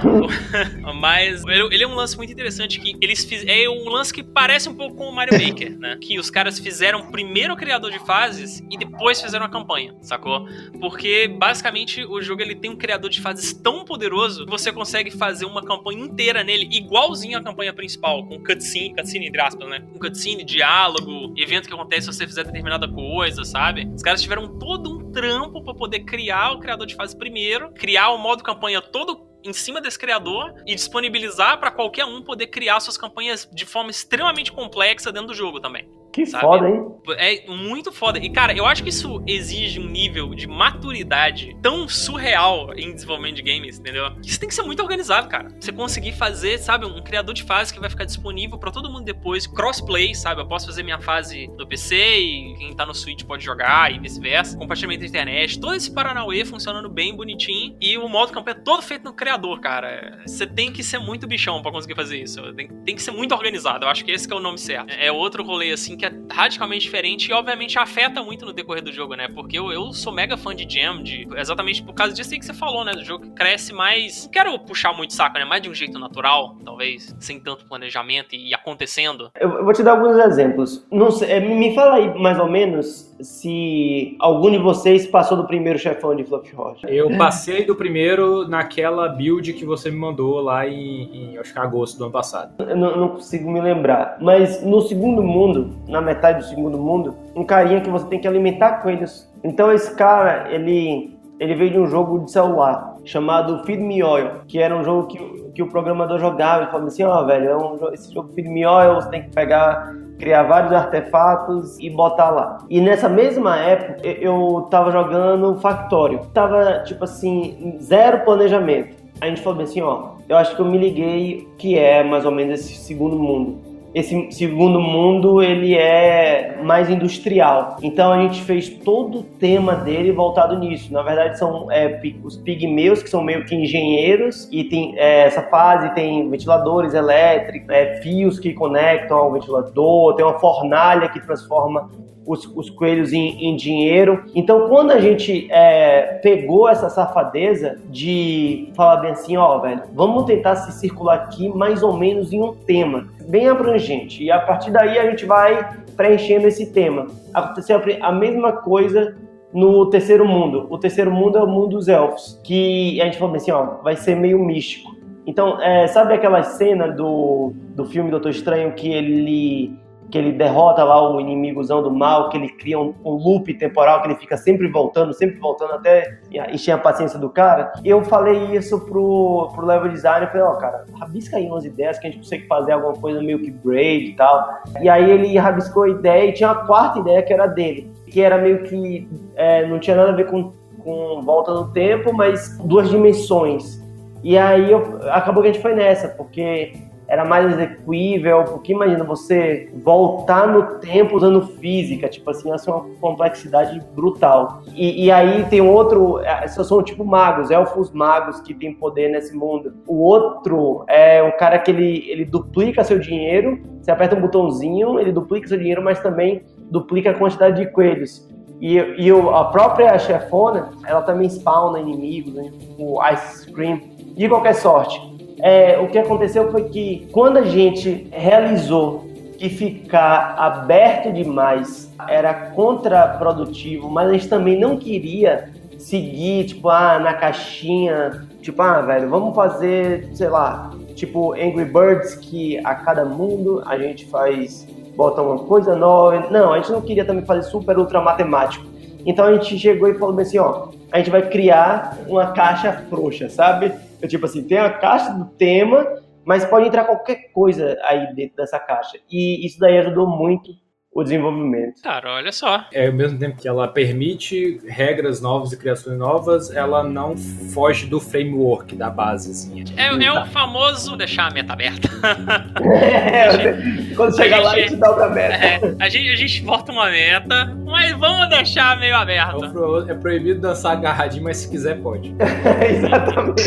mas ele, ele é um lance muito interessante que eles fiz, É um lance que parece um pouco com o Mario Maker, né? Que os caras fizeram primeiro o criador de fases e depois fizeram a campanha, sacou? Porque basicamente o jogo ele tem um criador de fases tão poderoso que você consegue fazer uma campanha inteira nele igualzinho à campanha principal, com cutscene, cutscene entre aspas, né? Com cutscene, diálogo, evento que acontece se você fizer determinada coisa, sabe? Os caras tiveram todo um trampo pra poder criar o criador de fase primeiro, criar o modo campanha todo em cima desse criador e disponibilizar pra qualquer um poder criar suas campanhas de forma extremamente complexa dentro do jogo também. Que Sabe? foda, hein? É muito foda. E, cara, eu acho que isso exige um nível de maturidade tão surreal em desenvolvimento de games, entendeu? Isso tem que ser muito organizado, cara. Você conseguir fazer, sabe, um criador de fase que vai ficar disponível pra todo mundo depois. Crossplay, sabe? Eu posso fazer minha fase no PC e quem tá no Switch pode jogar e vice-versa. Compartilhamento da internet. Todo esse Paranauê funcionando bem, bonitinho. E o modo campanha todo feito no criador, cara. Você tem que ser muito bichão pra conseguir fazer isso. Tem, tem que ser muito organizado. Eu acho que esse que é o nome certo. É outro rolê, assim, que é radicalmente diferente e, obviamente, afeta muito no decorrer do jogo, né? Porque eu, eu sou mega fã de Jam, de, exatamente por causa disso aí que você falou, né? Do jogo que cresce mais. Não quero puxar muito saco, né? Mais de um jeito natural, talvez, sem tanto planejamento e, e acontecendo. Eu, eu vou te dar alguns exemplos. Não sei, é, me fala aí, mais ou menos, se algum de vocês passou do primeiro chefão de Fluffy Roger. Eu passei do primeiro naquela build que você me mandou lá em, em acho que agosto do ano passado. Eu não, não consigo me lembrar. Mas no segundo mundo, na metade do segundo mundo, um carinha que você tem que alimentar coelhos. Então esse cara, ele, ele veio de um jogo de celular chamado Feed Me Oil, que era um jogo que, que o programador jogava e falava assim, ó, velho, é um, esse jogo Feed Me Oil, você tem que pegar, criar vários artefatos e botar lá. E nessa mesma época, eu- tava jogando Factório. Tava, tipo assim, zero planejamento. A gente falou assim, ó, eu acho que eu me liguei que é mais ou menos esse segundo mundo. Esse segundo mundo, ele é mais industrial. Então a gente fez todo o tema dele voltado nisso. Na verdade, são é, os pigmeus, que são meio que engenheiros, e tem é, essa fase tem ventiladores elétricos, é, fios que conectam ao ventilador, tem uma fornalha que transforma os, os coelhos em, em dinheiro. Então, quando a gente é, pegou essa safadeza de falar bem assim, ó, velho, vamos tentar se circular aqui mais ou menos em um tema bem abrangente. E a partir daí a gente vai preenchendo esse tema. Aconteceu a mesma coisa no terceiro mundo. O terceiro mundo é o mundo dos elfos, que a gente falou assim, ó, vai ser meio místico. Então, é, sabe aquela cena do, do filme Doutor Estranho que ele que ele derrota lá o inimigozão do mal, que ele cria um, um loop temporal, que ele fica sempre voltando, sempre voltando até encher a paciência do cara. Eu falei isso pro, pro level design, eu falei, ó, cara, rabisca aí umas ideias que a gente consegue fazer alguma coisa meio que braid e tal. E aí ele rabiscou a ideia e tinha uma quarta ideia que era dele, que era meio que é, não tinha nada a ver com, com volta no tempo, mas duas dimensões. E aí eu, acabou que a gente foi nessa, porque era mais execuível, porque imagina você voltar no tempo usando física, tipo assim, essa é uma complexidade brutal. E, e aí tem outro, esses são tipo magos, elfos magos que tem poder nesse mundo. O outro é um cara que ele, ele duplica seu dinheiro, você aperta um botãozinho, ele duplica seu dinheiro, mas também duplica a quantidade de coelhos. E, e a própria chefona, ela também spawna inimigos, né? o Ice Cream. De qualquer sorte, é, o que aconteceu foi que quando a gente realizou que ficar aberto demais era contraprodutivo, mas a gente também não queria seguir, tipo, ah, na caixinha, tipo, ah, velho, vamos fazer, sei lá, tipo Angry Birds, que a cada mundo a gente faz, bota uma coisa nova. Não, a gente não queria também fazer super ultra matemático. Então a gente chegou e falou assim, ó, a gente vai criar uma caixa frouxa, sabe? Eu, tipo assim, tem a caixa do tema, mas pode entrar qualquer coisa aí dentro dessa caixa. E isso daí ajudou muito o desenvolvimento. Cara, olha só. É, ao mesmo tempo que ela permite regras novas e criações novas, ela não foge do framework da base, assim. É, é o famoso deixar a meta aberta. É, quando chegar A lá, a gente- dá o meta. É, a, gente, a gente bota uma meta, mas vamos deixar meio É, aberta. pro- é proibido dançar agarradinho, mas se quiser pode. Exatamente.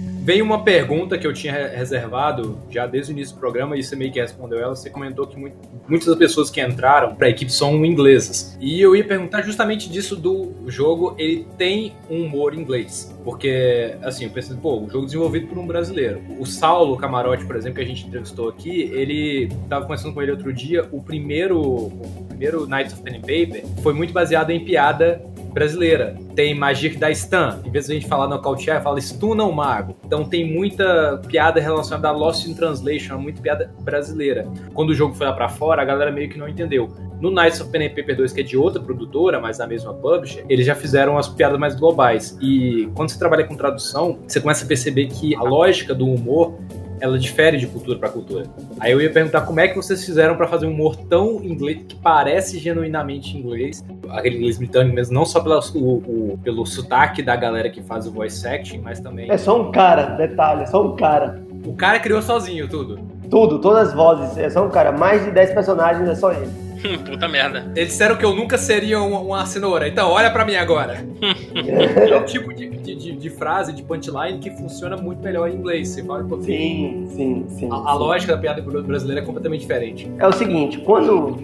Veio uma pergunta que eu tinha re- reservado já desde o início do programa e você meio que respondeu ela. Você comentou que muito- muitas das pessoas que entraram pra equipe são inglesas. E eu ia perguntar justamente disso do jogo. Ele tem um humor inglês. Porque, assim, eu pensei, pô, o jogo desenvolvido por um brasileiro. O Saulo Camarote, por exemplo, que a gente entrevistou aqui, ele tava conversando com ele outro dia. O primeiro, o primeiro Knights of Pen and Paper foi muito baseado em piada brasileira. Tem magia que dá stun. Em vez de a gente falar nocautear, fala stun não mago. Então tem muita piada relacionada a Lost in Translation, muita piada brasileira. Quando o jogo foi lá pra fora, a galera meio que não entendeu. No Knights of Pen Paper 2, que é de outra produtora, mas da mesma publisher, eles já fizeram as piadas mais globais. E quando você trabalha com tradução, você começa a perceber que a lógica do humor ela difere de cultura para cultura. Aí eu ia perguntar como é que vocês fizeram para fazer um humor tão inglês que parece genuinamente inglês, aquele inglês britânico mesmo, não só pela, o, o- pelo sotaque da galera que faz o voice acting, mas também É só um cara, detalhe, é só um cara. o cara criou sozinho tudo. Tudo, todas as vozes, é só um cara. Mais de 10 personagens é só ele. Puta merda. Eles disseram que eu nunca seria uma, uma cenoura, então olha pra mim agora. é o tipo de, de, de- de frase, de punchline que funciona muito melhor em inglês. Você fala, pô, Sim, sim, sim. a, a sim. lógica da piada brasileira é completamente diferente. É o seguinte, quando.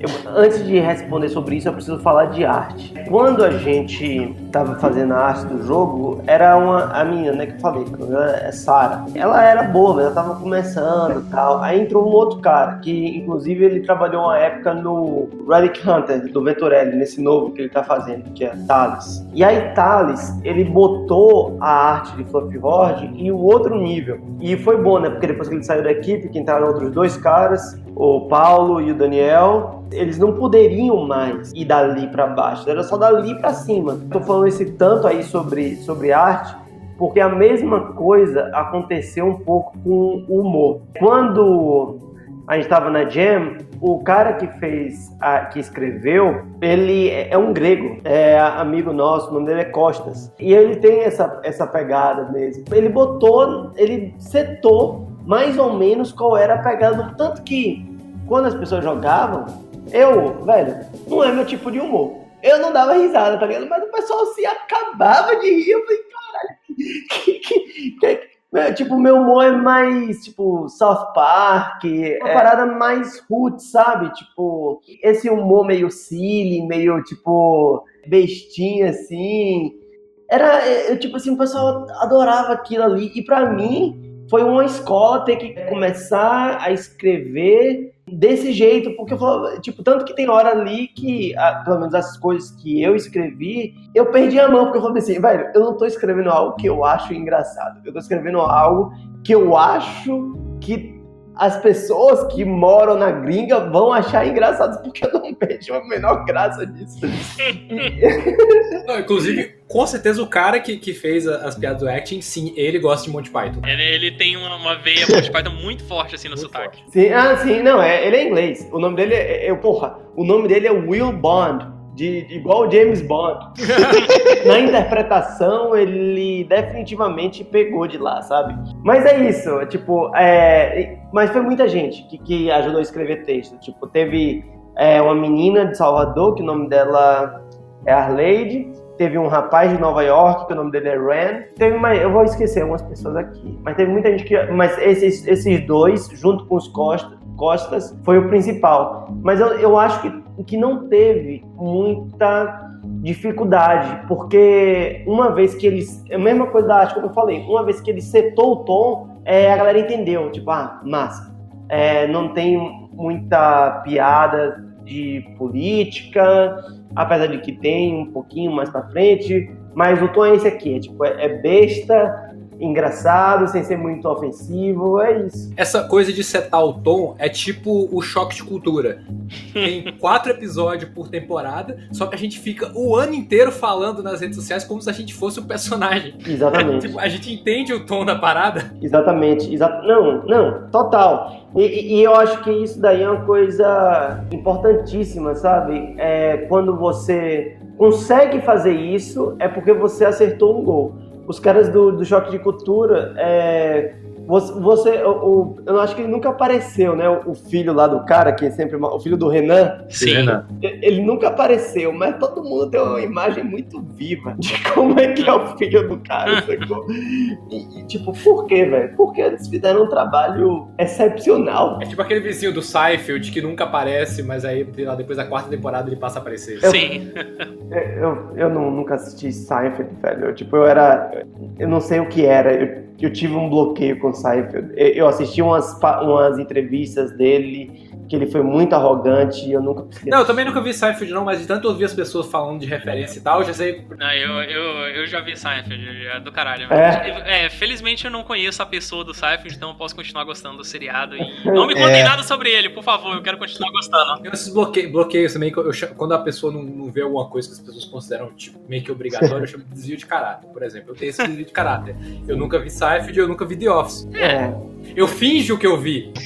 Eu- antes de responder sobre isso, eu preciso falar de arte. Quando a gente tava fazendo a arte do jogo, era uma. A menina, né, que eu falei, é Sara. Ela era boa, ela tava começando e tal. Aí entrou um outro cara, que inclusive ele trabalhou uma época no Relic Hunter, do Venturelli, nesse novo que ele tá fazendo, que é Thales. E aí, Thales, ele botou a arte de Fluffy Horde em um outro nível. E foi bom, né? Porque depois que ele saiu da equipe, que entraram outros dois caras, o Paulo e o Daniel, eles não poderiam mais ir dali pra baixo, era só dali pra cima. Tô falando esse tanto aí sobre, sobre arte, porque a mesma coisa aconteceu um pouco com o humor. Quando a gente estava na Jam, o cara que fez, a, que escreveu, ele é é um grego, é amigo nosso, o nome dele é Costas. E ele tem essa, essa pegada mesmo. Ele botou, ele setou mais ou menos qual era a pegada, tanto que quando as pessoas jogavam, eu, velho, não é meu tipo de humor. Eu não dava risada, tá ligado? Mas o pessoal se acabava de rir. Eu falei, caralho, que, que, que, meu, tipo, meu humor é mais, tipo, South Park, é uma parada mais roots, sabe? Tipo, esse humor meio silly, meio, tipo, bestinha, assim. Era, eu, tipo assim, o pessoal adorava aquilo ali. E pra mim, foi uma escola ter que começar a escrever desse jeito, porque eu falava, tipo, tanto que tem hora ali que, pelo menos as coisas que eu escrevi, eu perdi a mão, porque eu falei assim, velho, eu não tô escrevendo algo que eu acho engraçado, eu tô escrevendo algo que eu acho que as pessoas que moram na gringa vão achar engraçado, porque eu não vejo a menor graça disso. Não, inclusive, com certeza o cara que, que fez as piadas do acting, sim, ele gosta de Monty Python. Ele, ele tem uma, uma veia Monty Python muito forte assim no Muito sotaque. Sim, ah, sim, não, é, ele é inglês. O nome dele é, é- porra, o nome dele é Will Bond, de, igual o James Bond. Na interpretação, ele definitivamente pegou de lá, sabe? Mas é isso, tipo, é, mas foi muita gente que, que ajudou a escrever texto. Tipo, teve é, uma menina de Salvador, que o nome dela é Arleide. Teve um rapaz de Nova York, que o nome dele é Ran. Teve mais, eu vou esquecer algumas pessoas aqui. Mas teve muita gente que. Mas esses, esses dois, junto com os Costa, Costas, foi o principal. Mas eu, eu acho que, que não teve muita dificuldade, porque uma vez que eles. É a mesma coisa da arte, como eu falei, uma vez que ele setou o tom, é, a galera entendeu. Tipo, ah, massa. É, não tem muita piada de política, apesar de que tem um pouquinho mais pra frente, mas o tom é esse aqui, é tipo, é, é besta, engraçado, sem ser muito ofensivo, é isso. Essa coisa de setar o tom é tipo o choque de cultura. Tem quatro episódios por temporada, só que a gente fica o ano inteiro falando nas redes sociais como se a gente fosse o personagem. Exatamente. tipo, a gente entende o tom da parada. Exatamente. Exa não, não, total. E, e, eu acho que isso daí é uma coisa importantíssima, sabe? É, quando você consegue fazer isso, é porque você acertou um gol. Os caras do, do Choque de Cultura é, você, você o, eu acho que ele nunca apareceu, né? O, filho lá do cara, que é sempre o filho do Renan. Sim. Renan. Ele nunca apareceu, mas todo mundo tem uma imagem muito viva de como é que é o filho do cara, sacou? E, e, tipo, por quê, velho? Porque eles fizeram um trabalho excepcional. É tipo aquele vizinho do Seinfeld que nunca aparece, mas aí depois da quarta temporada ele passa a aparecer. Eu, Sim. Eu, eu não, nunca assisti Seinfeld, velho. Eu, tipo, eu era. Eu não sei o que era. Eu, eu tive um bloqueio com Seinfeld. Eu assisti umas, umas entrevistas dele que ele foi muito arrogante e eu nunca Não, eu também nunca vi Seinfeld não, mas de tanto ouvir as pessoas falando de referência e tal, eu já sei... Não, eu, eu, eu já vi Seinfeld, é do caralho. É? é? felizmente eu não conheço a pessoa do Seinfeld, então eu posso continuar gostando do seriado e não me contem é. nada sobre ele, por favor, eu quero continuar gostando. Eu esses bloqueios, bloqueios também, eu, quando a pessoa não, não vê alguma coisa que as pessoas consideram tipo, meio que obrigatório, eu chamo de desvio de caráter, por exemplo. Eu tenho esse desvio de caráter. Eu nunca vi Seinfeld, eu nunca vi The Office. É. Eu finjo que eu vi.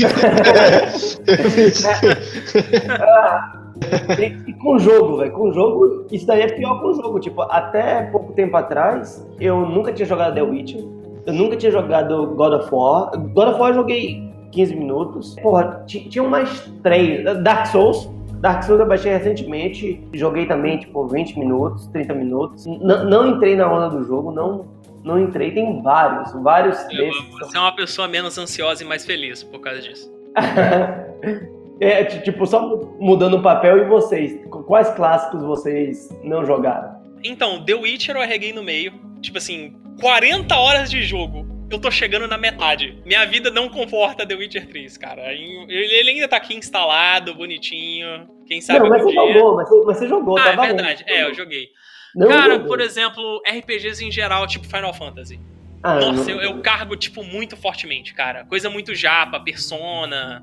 e, com jogo, velho. Com jogo, isso daí é pior com o jogo. Tipo, até pouco tempo atrás, eu nunca tinha jogado The Witcher. Eu nunca tinha jogado God of War. God of War eu joguei 15 minutos. Porra, tinham mais três. Dark Souls. Dark Souls eu baixei recentemente. Joguei também, tipo, 20 minutos, 30 minutos. N não entrei na onda do jogo, não não entrei, tem vários, vários desses. Você é uma pessoa menos ansiosa e mais feliz por causa disso. é, tipo, só mudando o papel e vocês, quais clássicos vocês não jogaram? Então, The Witcher eu arreguei no meio, tipo assim, 40 horas de jogo. Eu tô chegando na metade. Minha vida não comporta The Witcher 3, cara. Ele ainda tá aqui instalado, bonitinho. Quem sabe. Não, mas você dia... jogou, mas você, mas você jogou, Ah, é verdade. É, eu joguei. Não, Cara, não, por exemplo, RPGs em geral, tipo Final Fantasy. Ah, Nossa, eu, eu, cargo, tipo, muito fortemente, cara. Coisa muito japa, persona,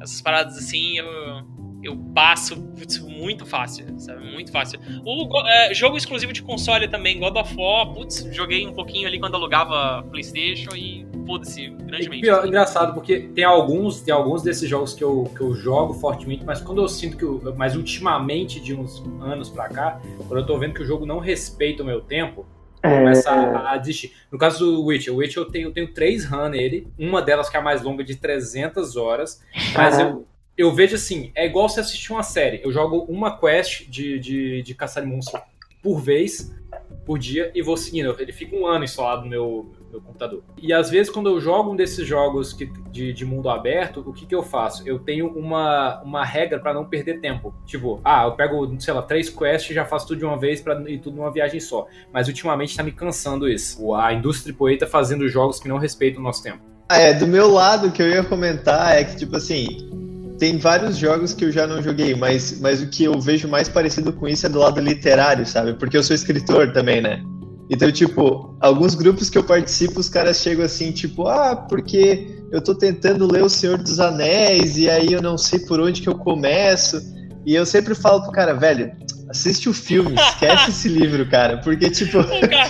essas paradas assim, eu, eu passo putz, muito fácil, sabe? Muito fácil. O é, jogo exclusivo de console também, God of War, putz, joguei um pouquinho ali quando alugava PlayStation e foda-se, grandemente. Pior, engraçado, porque tem alguns, tem alguns desses jogos que eu, que eu jogo fortemente, mas quando eu sinto que. Eu, mas ultimamente, de uns anos pra cá, quando eu tô vendo que o jogo não respeita o meu tempo, é... começa a, a, desistir. No caso do Witcher, o Witcher eu tenho, eu tenho três runs nele, uma delas que é a mais longa, de 300 horas, mas eu, eu vejo assim, é igual se assistir uma série. Eu jogo uma quest de, de, de caçar monstro por vez, por dia, e vou seguindo. Ele fica um ano instalado no meu, meu computador. E às vezes, quando eu jogo um desses jogos que, de, de mundo aberto, o que, que eu faço? Eu tenho uma, uma regra para não perder tempo. Tipo, ah, eu pego, sei lá, três quests e já faço tudo de uma vez para ir tudo numa viagem só. Mas ultimamente tá me cansando isso. A indústria poeta fazendo jogos que não respeitam o nosso tempo. É, do meu lado, o que eu ia comentar é que, tipo assim, tem vários jogos que eu já não joguei, mas, mas o que eu vejo mais parecido com isso é do lado literário, sabe? Porque eu sou escritor também, né? Então, tipo, alguns grupos que eu participo, os caras chegam assim, tipo, ah, porque eu tô tentando ler O Senhor dos Anéis e aí eu não sei por onde que eu começo. E eu sempre falo pro cara, velho, assiste o filme, esquece esse livro, cara, porque, tipo... Cara,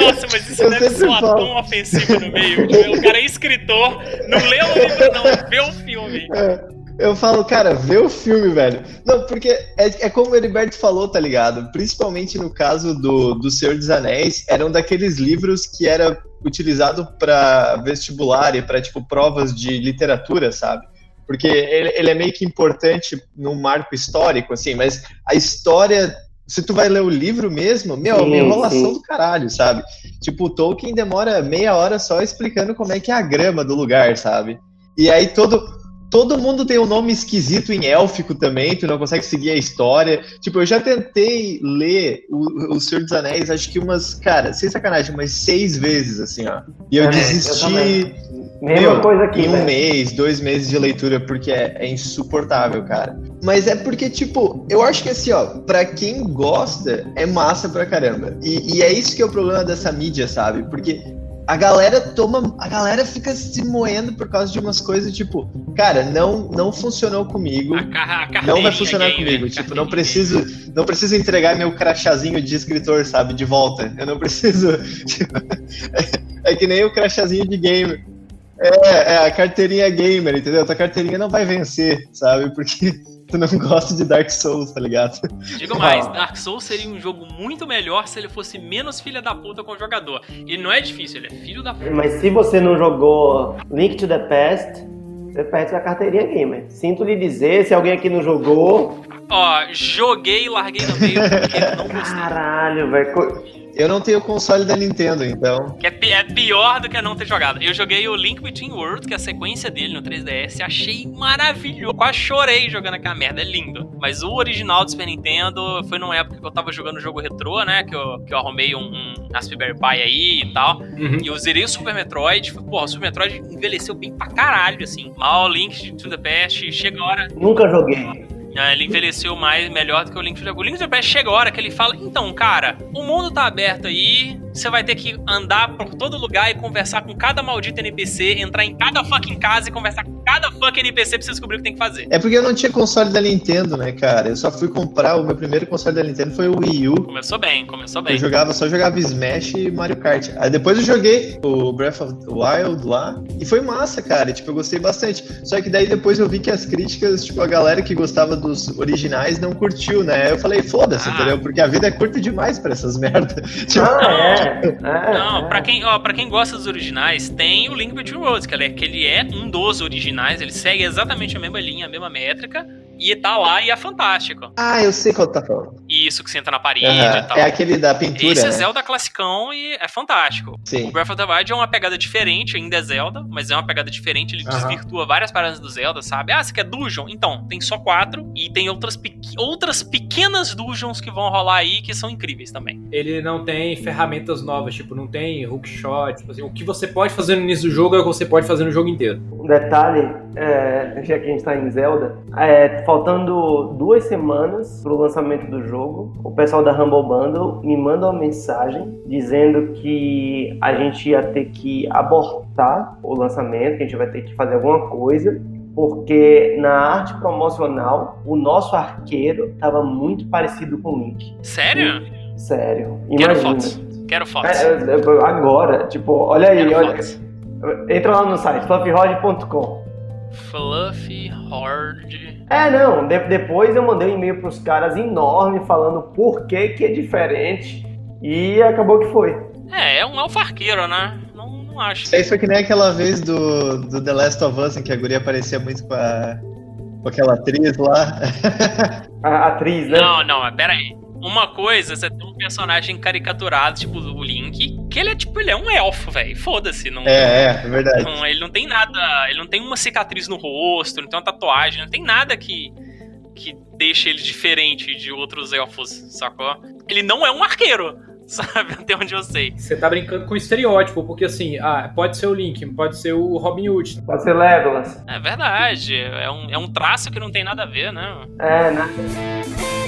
nossa, mas isso deve soar falo. tão ofensivo no meio. Tipo, o cara é escritor, não lê o livro não, vê o filme. É. Eu falo, cara, vê o filme, velho. Não, porque é, é como o Heriberto falou, tá ligado? Principalmente no caso do, do Senhor dos Anéis, eram daqueles livros que era utilizado para vestibular e para tipo provas de literatura, sabe? Porque ele, ele é meio que importante no marco histórico, assim, mas a história se tu vai ler o livro mesmo, meu, sim, uma enrolação do caralho, sabe? Tipo, o Tolkien demora meia hora só explicando como é que é a grama do lugar, sabe? E aí todo, Todo mundo tem um nome esquisito em élfico também, tu não consegue seguir a história. Tipo, eu já tentei ler o, o Senhor dos Anéis, acho que umas, cara, sem sacanagem, umas seis vezes, assim, ó. E eu é, desisti. Eu Mesma meu, coisa aqui. Em um né? mês, dois meses de leitura, porque é, é, insuportável, cara. Mas é porque, tipo, eu acho que assim, ó, pra quem gosta, é massa pra caramba. E, e é isso que é o problema dessa mídia, sabe? Porque a galera toma. A galera fica se moendo por causa de umas coisas, tipo, cara, não, não funcionou comigo. A, a não vai funcionar comigo. Tipo, não preciso, não preciso entregar meu crachazinho de escritor, sabe, de volta. Eu não preciso. Tipo, é, é, que nem o crachazinho de gamer. É, é a carteirinha gamer, entendeu? A tua carteirinha não vai vencer, sabe? Porque tu não gosta de Dark Souls, tá ligado? Digo mais, Dark Souls seria um jogo muito melhor se ele fosse menos filha da puta com o jogador. Ele não é difícil, ele é filho da puta. Mas se você não jogou Link to the Past, você perde sua carteirinha gamer. Sinto lhe dizer, se alguém aqui não jogou. Ó, joguei e larguei no meio porque não gostei. Caralho, velho. Eu não tenho console da Nintendo, então. Que é, é, pior do que não ter jogado. Eu joguei o Link Between Worlds, que é a sequência dele no 3DS, achei maravilhoso. Quase chorei jogando aquela merda, é lindo. Mas o original do Super Nintendo foi numa época que eu tava jogando jogo retrô, né? Que eu, que eu arrumei um, um Raspberry Pi aí e tal. Uhum. E eu zerei o Super Metroid. Porra, o Super Metroid envelheceu bem pra caralho, assim. Mal Link to the Past, chega a hora. Nunca joguei. Ah, ele envelheceu mais, melhor do que o Link to the O Link to the Past chega a hora que ele fala, então, cara, o mundo tá aberto aí, você vai ter que andar por todo lugar e conversar com cada maldito NPC, entrar em cada fucking casa e conversar com cada fucking NPC pra você descobrir o que tem que fazer. É porque eu não tinha console da Nintendo, né, cara? Eu só fui comprar, o meu primeiro console da Nintendo foi o Wii U. Começou bem, começou bem. Eu jogava, só jogava Smash e Mario Kart. Aí depois eu joguei o Breath of the Wild lá, e foi massa, cara, tipo, eu gostei bastante. Só que daí depois eu vi que as críticas, tipo, a galera que gostava dos originais não curtiu, né? Eu falei, foda-se, ah. entendeu? Porque a vida é curta demais pra essas merdas. Tipo, ah, é. É. Não, pra quem, ó, pra quem gosta dos originais, tem o Link Between Worlds, que ele, é, que ele é um dos originais, ele segue exatamente a mesma linha, a mesma métrica, e tá lá e é fantástico. Ah, eu sei qual tá falando. Isso, que você entra na parede uhum. e tal. É aquele da pintura. Esse é né? Zelda classicão e é fantástico. Sim. O Breath of the Wild é uma pegada diferente, ainda é Zelda, mas é uma pegada diferente, ele uhum. desvirtua várias paradas do Zelda, sabe? Ah, você quer dungeon? Então, tem só quatro e tem outras, pe outras pequenas dungeons que vão rolar aí que são incríveis também. Ele não tem ferramentas novas, tipo, não tem hookshot, tipo assim, o que você pode fazer no início do jogo é o que você pode fazer no jogo inteiro. Um detalhe, é, já que a gente tá em Zelda, é, faltando duas semanas pro lançamento do jogo, o pessoal da Humble Bundle me manda uma mensagem dizendo que a gente ia ter que abortar o lançamento, que a gente vai ter que fazer alguma coisa, porque na arte promocional o nosso arqueiro estava muito parecido com o Link. Sério? Sério. Imagina. Quero fotos. Quero fotos. É, agora, tipo, olha aí, Quero olha. Fotos. Entra lá no site, fluffyhorde.com. Fluffyhorde. É, não. De depois eu mandei um e-mail pros caras enorme falando por que que é diferente. E acabou que foi. É, é um alfarqueiro, né? Não, não acho. Isso foi que nem aquela vez do, do The Last of Us, em que a guria aparecia muito com, a, com aquela atriz lá. A atriz, né? Não, não, pera aí. Uma coisa, você tem um personagem caricaturado, tipo o Link, que ele é tipo, ele é um elfo, velho. Foda-se. Não, é, é, é verdade. Não, ele não tem nada. Ele não tem uma cicatriz no rosto, não tem uma tatuagem, não tem nada que, que deixe ele diferente de outros elfos, sacou? Ele não é um arqueiro. Sabe, até onde eu sei. Você tá brincando com o estereótipo, porque assim, ah, pode ser o Link, pode ser o Robin Hood. Pode ser Legolas. É verdade. É um, é um traço que não tem nada a ver, né? É, né?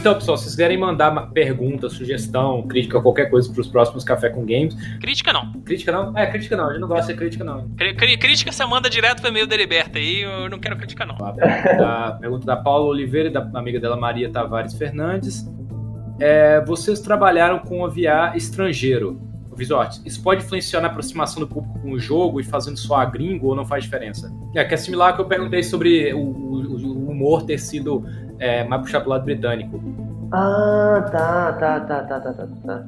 Então, pessoal, se vocês quiserem mandar uma pergunta, sugestão, crítica, qualquer coisa para os próximos Café com Games. Crítica não. Crítica não? É, crítica não. A gente não gosta de crítica, não. crítica você manda direto pro e-mail da Liberta aí, eu não quero crítica, não. A pergunta da, pergunta da Paula Oliveira e da amiga dela Maria Tavares Fernandes. É, vocês trabalharam com o VR estrangeiro. Visorte, isso pode influenciar na aproximação do público com o jogo e fazendo só a gringo ou não faz diferença? É, que é similar ao que eu perguntei sobre o, o, o humor ter sido é, mais puxar pro lado britânico. Ah, tá, tá, tá, tá, tá, tá, tá.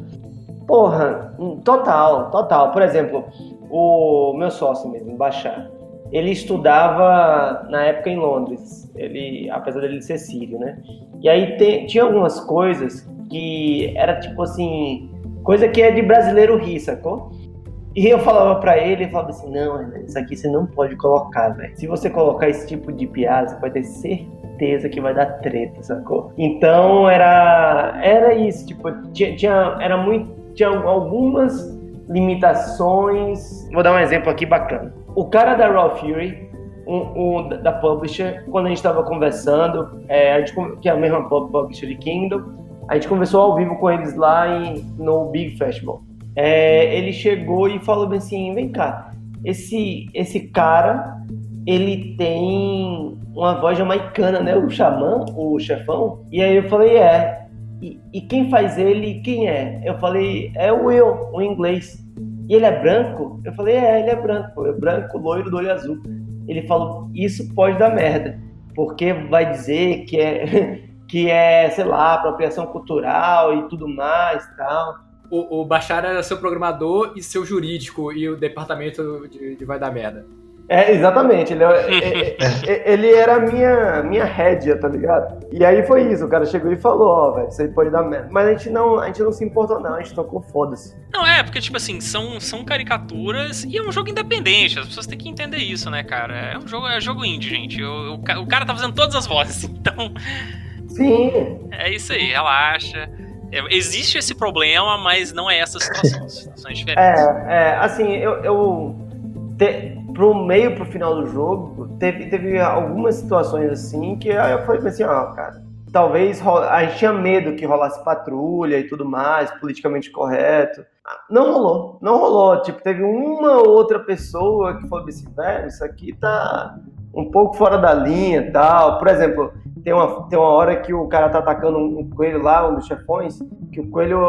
Porra, hum, total, total. Por exemplo, o meu sócio mesmo, Bachar, ele estudava na época em Londres, ele, apesar dele ser sírio, né? E aí te, tinha algumas coisas que era tipo assim, coisa que é de brasileiro rir, sacou? E eu falava para ele, ele falava assim, não, isso aqui você não pode colocar, velho. Se você colocar esse tipo de piada, você pode ter certeza certeza que vai dar treta, sacou? Então era era isso, tipo, tinha, tinha era muito tinha algumas limitações. Vou dar um exemplo aqui bacana. O cara da Raw Fury, um, um da publisher, quando a gente estava conversando, é, a gente, que é a mesma publisher de Kingdom, A gente conversou ao vivo com eles lá em, no Big Festival. É, ele chegou e falou bem assim: vem cá, esse, esse cara ele tem uma voz jamaicana, né? O xamã, o chefão. E aí eu falei: é. E, e quem faz ele, quem é? Eu falei: é o Will, o inglês. E ele é branco? Eu falei: é, ele é branco. É branco, loiro, do olho azul. Ele falou: isso pode dar merda. Porque vai dizer que é, que é, sei lá, apropriação cultural e tudo mais tal o, o Bachar era seu programador e seu jurídico e o departamento de, de vai dar merda. É, exatamente. Ele, é, é, é, ele era a minha, minha rédea, tá ligado? E aí foi isso, o cara chegou e falou, ó, oh, velho, isso aí pode dar merda. Mas a gente não, a gente não se importou, não, a gente tocou foda-se. Não, é, porque, tipo assim, são, são caricaturas e é um jogo independente, as pessoas têm que entender isso, né, cara? É um jogo, é jogo indie, gente. O, o, o cara tá fazendo todas as vozes, então. Sim. É isso aí, relaxa. É, existe esse problema, mas não é essa situação. Situações diferentes. É, é assim, eu. eu te, pro meio, pro final do jogo, teve, teve algumas situações assim que aí eu falei assim, ó, cara, talvez a gente tinha medo que rolasse patrulha e tudo mais, politicamente correto. Não rolou, não rolou. Tipo, teve uma outra pessoa que falou assim, velho, isso aqui tá um pouco fora da linha e tal. Por exemplo, tem uma, tem uma hora que o cara tá atacando um, coelho lá, um dos chefões, que o coelho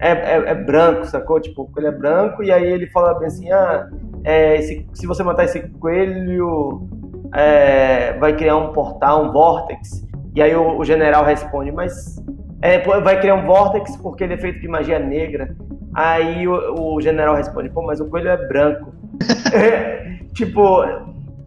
é, é, é, branco, sacou? Tipo, o coelho é branco, e aí ele fala bem assim, ah, é, esse, se você matar esse coelho, é, vai criar um portal, um vortex. E aí o, o general responde, mas é, vai criar um vortex porque ele é feito de magia negra. Aí o, o general responde, pô, mas o coelho é branco. tipo,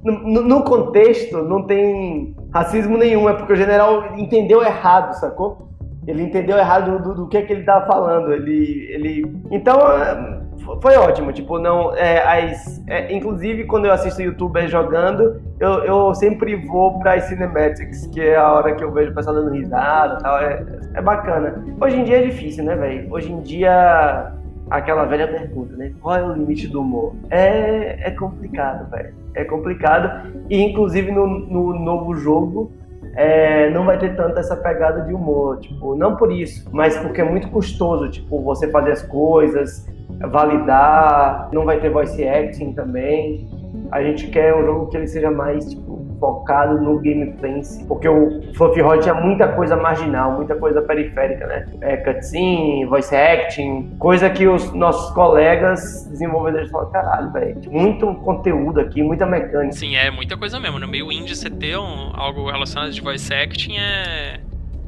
no, no, contexto não tem racismo nenhum, é porque o general entendeu errado, sacou? Ele entendeu errado do, do que, é que ele tava falando. Ele, ele... Então, é, foi ótimo. Tipo, não. É, as, é, inclusive, quando eu assisto youtuber jogando, eu, eu sempre vou para as cinematics, que é a hora que eu vejo o pessoal dando risada tal. É, é bacana. Hoje em dia é difícil, né, velho? Hoje em dia aquela velha pergunta, né? Qual é o limite do humor? É, é complicado, velho. É complicado. E inclusive no, no novo jogo é, não vai ter tanta essa pegada de humor. Tipo, não por isso, mas porque é muito custoso, tipo, você fazer as coisas, validar, não vai ter voice acting também. A gente quer um jogo que ele seja mais, tipo, focado no gameplay porque o Fluffy Rod tinha muita coisa marginal, muita coisa periférica, né? É, cutscene, voice acting, coisa que os nossos colegas desenvolvedores falam, caralho, velho, muito conteúdo aqui, muita mecânica. Sim, é muita coisa mesmo. No meio indie você ter um, algo relacionado de voice acting é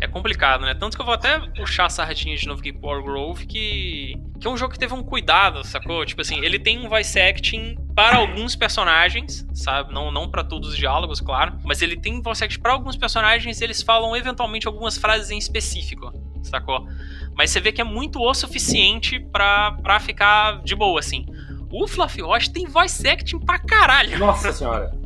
é complicado, né? Tanto que eu vou até puxar a sardinha de novo aqui pro Grove, que, que é um jogo que teve um cuidado, sacou? Tipo assim, ele tem um voice acting para alguns personagens, sabe? Não, não para todos os diálogos, claro. Mas ele tem voice acting para alguns personagens eles falam eventualmente algumas frases em específico, sacou? Mas você vê que é muito o suficiente pra, pra ficar de boa, assim. O Fluffy Roche tem voice acting pra caralho. Nossa senhora.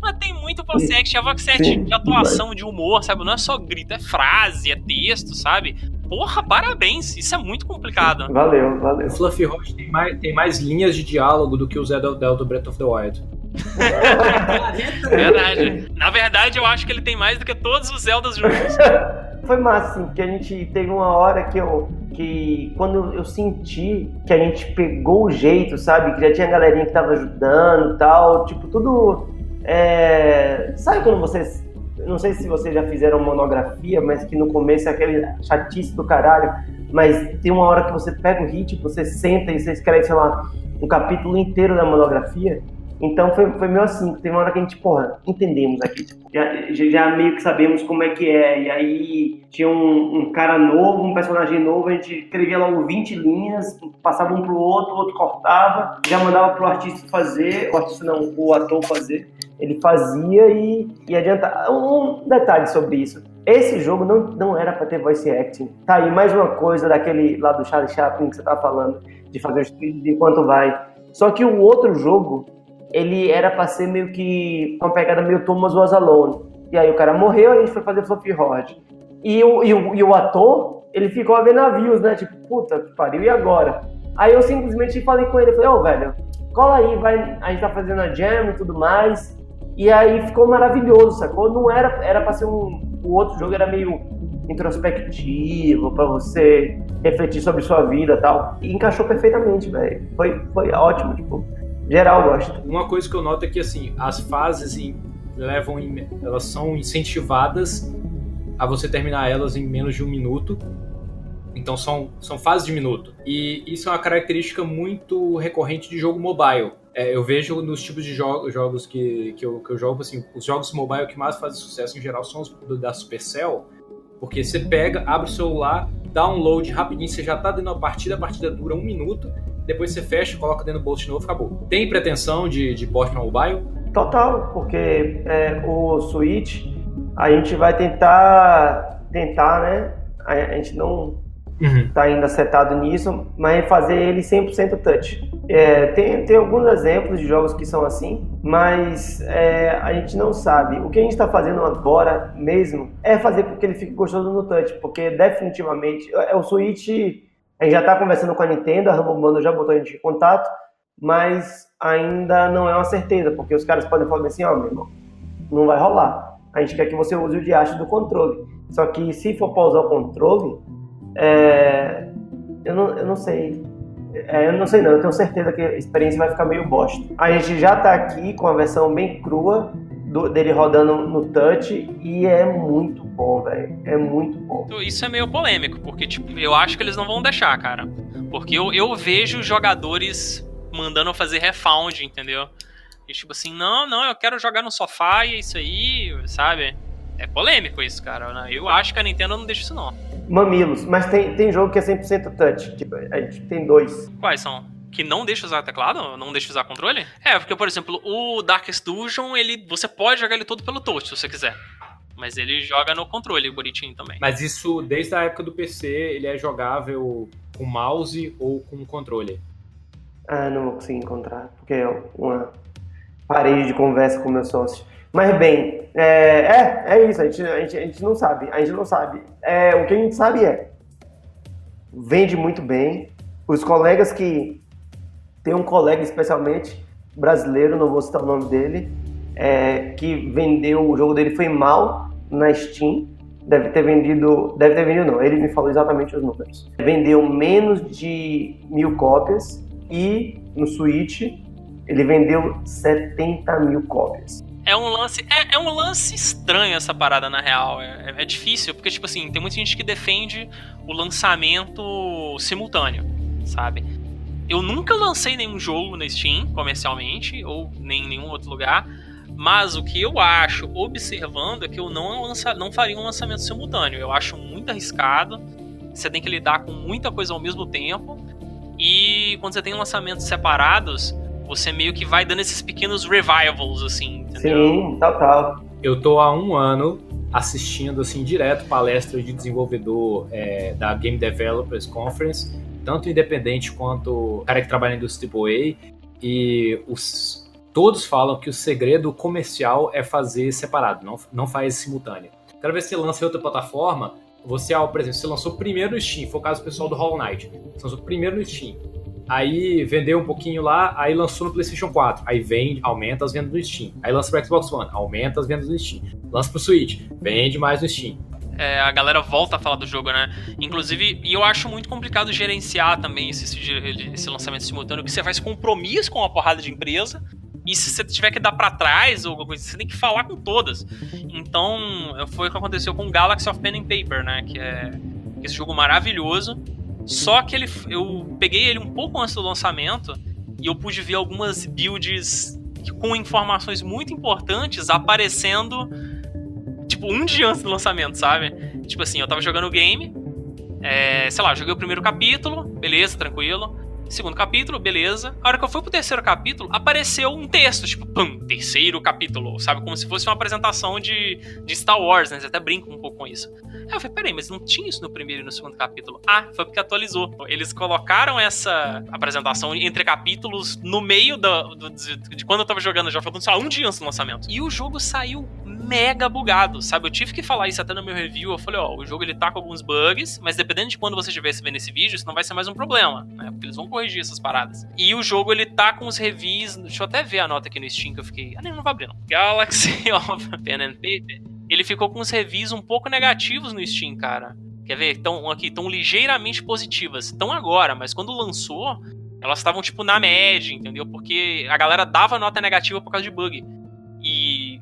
Mas tem muito voice acting, é voice acting de atuação, de humor, sabe? Não é só grito, é frase, é texto, sabe? Porra, parabéns, isso é muito complicado. Valeu, valeu. O Fluffy Roach tem mais, tem mais linhas de diálogo do que o Zelda do Breath of the Wild. verdade. Na verdade, eu acho que ele tem mais do que todos os Zeldas juntos. Foi massa, assim, porque a gente teve uma hora que eu. que quando eu senti que a gente pegou o jeito, sabe? Que já tinha galerinha que tava ajudando e tal, tipo, tudo é, sabe quando vocês. Não sei se vocês já fizeram monografia, mas que no começo é aquele chatice do caralho. Mas tem uma hora que você pega o ritmo, você senta e você escreve, sei lá, um capítulo inteiro da monografia. Então foi, foi meio assim, tem uma hora que a gente, porra, entendemos aqui. Tipo, já, já meio que sabemos como é que é. E aí tinha um, um, cara novo, um personagem novo, a gente escrevia logo 20 linhas, passava um pro outro, o outro cortava, já mandava pro artista fazer, o artista não, o ator fazer. Ele fazia e, e adiantava. Um detalhe sobre isso. Esse jogo não, não era para ter voice acting. Tá aí mais uma coisa daquele lá do Charlie Chaplin que você tava falando, de fazer os trilhos enquanto vai. Só que o outro jogo, ele era para ser meio que uma pegada meio Thomas Was Alone. E aí o cara morreu, a gente foi fazer Fluffy Horde. E o, e o, e o ator, ele ficou a ver navios, né? Tipo, puta que pariu, e agora? Aí eu simplesmente falei com ele, falei, ô oh, velho, cola aí, vai, a gente tá fazendo a jam e tudo mais. E aí ficou maravilhoso, sacou? Não era, era pra ser um. O outro jogo era meio introspectivo, para você refletir sobre sua vida tal. E encaixou perfeitamente, velho. Foi, foi ótimo, tipo, geral gosta. Uma coisa que eu noto é que assim, as fases em, levam em, elas são incentivadas a você terminar elas em menos de um minuto. Então são, são fases de minuto. E isso é uma característica muito recorrente de jogo mobile. É, eu vejo nos tipos de jo jogos que, que, eu, que eu jogo, assim, os jogos mobile que mais fazem sucesso em geral são os da Supercell, porque você pega, abre o celular, download rapidinho, você já tá dentro da partida, a partida dura um minuto, depois você fecha, coloca dentro do bolso de novo, acabou. Tem pretensão de, de port para mobile? Total, porque é, o Switch a gente vai tentar, tentar, né? A, a gente não uhum. ainda acertado nisso, mas fazer ele 100% touch. É, tem, tem alguns exemplos de jogos que são assim, mas é, a gente não sabe. O que a gente está fazendo agora mesmo é fazer com que ele fique gostoso no touch, porque definitivamente é, o Switch. A gente já está conversando com a Nintendo, a Rumble Bundle já botou a gente em contato, mas ainda não é uma certeza, porque os caras podem falar assim: ó, oh, meu irmão, não vai rolar. A gente quer que você use o diacho do controle. Só que se for para usar o controle, é, eu, não, eu não sei. É, eu não sei não, eu tenho certeza que a experiência vai ficar meio bosta. A gente já tá aqui com a versão bem crua do, dele rodando no touch e é muito bom, velho. É muito bom. Isso é meio polêmico, porque tipo, eu acho que eles não vão deixar, cara. Porque eu, eu vejo jogadores mandando fazer refound, entendeu? E tipo assim, não, não, eu quero jogar no sofá e é isso aí, sabe? É polêmico isso, cara. Eu acho que a Nintendo não deixa isso não. Mamilos, mas tem, tem jogo que é 100% touch. Tipo, a gente tem dois. Quais são? Que não deixa usar teclado? Não deixa usar controle? É, porque, por exemplo, o Darkest Dungeon, ele, você pode jogar ele todo pelo touch, se você quiser. Mas ele joga no controle bonitinho também. Mas isso, desde a época do PC, ele é jogável com mouse ou com controle? Ah, não vou conseguir encontrar, porque é uma parede de conversa com meu sócio. Mas bem, é, é, é isso, a gente, a, gente, a gente não sabe, a gente não sabe. É, o que a gente sabe é, vende muito bem, os colegas que, tem um colega especialmente brasileiro, não vou citar o nome dele, é, que vendeu, o jogo dele foi mal na Steam, deve ter vendido, deve ter vendido não, ele me falou exatamente os números. Vendeu menos de mil cópias e no Switch ele vendeu 70 mil cópias. É um lance. É, é, um lance estranho essa parada, na real. É, é, difícil, porque, tipo assim, tem muita gente que defende o lançamento simultâneo, sabe? Eu nunca lancei nenhum jogo na Steam comercialmente, ou nem em nenhum outro lugar. Mas o que eu acho, observando, é que eu não, lança, não faria um lançamento simultâneo. Eu acho muito arriscado. Você tem que lidar com muita coisa ao mesmo tempo. E quando você tem lançamentos separados, você meio que vai dando esses pequenos revivals, assim, entendeu? Sim, total. Eu tô há um ano assistindo, assim, direto palestras de desenvolvedor é, da Game Developers Conference, tanto independente quanto o cara que trabalha na indústria AAA, e os, todos falam que o segredo comercial é fazer separado, não, não faz simultâneo. Quero ver se você lança em outra plataforma, você, por exemplo, você lançou primeiro no Steam, foi o caso do pessoal do Hollow Knight, você lançou primeiro no Steam, Aí vendeu um pouquinho lá, aí lançou no PlayStation 4. Aí vende, aumenta as vendas no Steam. Aí lança pro Xbox One, aumenta as vendas no Steam. Lança pro Switch, vende mais no Steam. É, a galera volta a falar do jogo, né? Inclusive, e eu acho muito complicado gerenciar também esse, esse lançamento simultâneo, porque você faz compromisso com uma porrada de empresa, e se você tiver que dar para trás ou alguma coisa, você tem que falar com todas. Então, foi o que aconteceu com Galaxy of Pen and Paper, né? Que é esse jogo maravilhoso só que ele, eu peguei ele um pouco antes do lançamento e eu pude ver algumas builds com informações muito importantes aparecendo tipo um dia antes do lançamento, sabe? Tipo assim, eu tava jogando o game, é, sei lá, joguei o primeiro capítulo, beleza, tranquilo. Segundo capítulo, beleza. A hora que eu fui pro terceiro capítulo, apareceu um texto, tipo, pum, terceiro capítulo, sabe? Como se fosse uma apresentação de, de Star Wars, né? Eles até brincam um pouco com isso. Aí eu falei, peraí, mas não tinha isso no primeiro e no segundo capítulo. Ah, foi porque atualizou. Eles colocaram essa apresentação entre capítulos no meio do, do de, de, quando eu tava jogando, já faltando só um dia antes do lançamento. E o jogo saiu mega bugado, sabe? Eu tive que falar isso até no meu review. Eu falei, ó, o jogo ele tá com alguns bugs, mas dependendo de quando você estiver vendo esse vídeo, isso não vai ser mais um problema, né? Porque eles vão corrigir essas paradas. E o jogo, ele tá com os reviews. Deixa eu até ver a nota aqui no Steam que eu fiquei. Ah, nem não vai abrir, não. Galaxy of Pen and Paper. ele ficou com os reviews um pouco negativos no Steam, cara. Quer ver? Estão aqui, estão ligeiramente positivas. Estão agora, mas quando lançou, elas estavam tipo na média, entendeu? Porque a galera dava nota negativa por causa de bug. E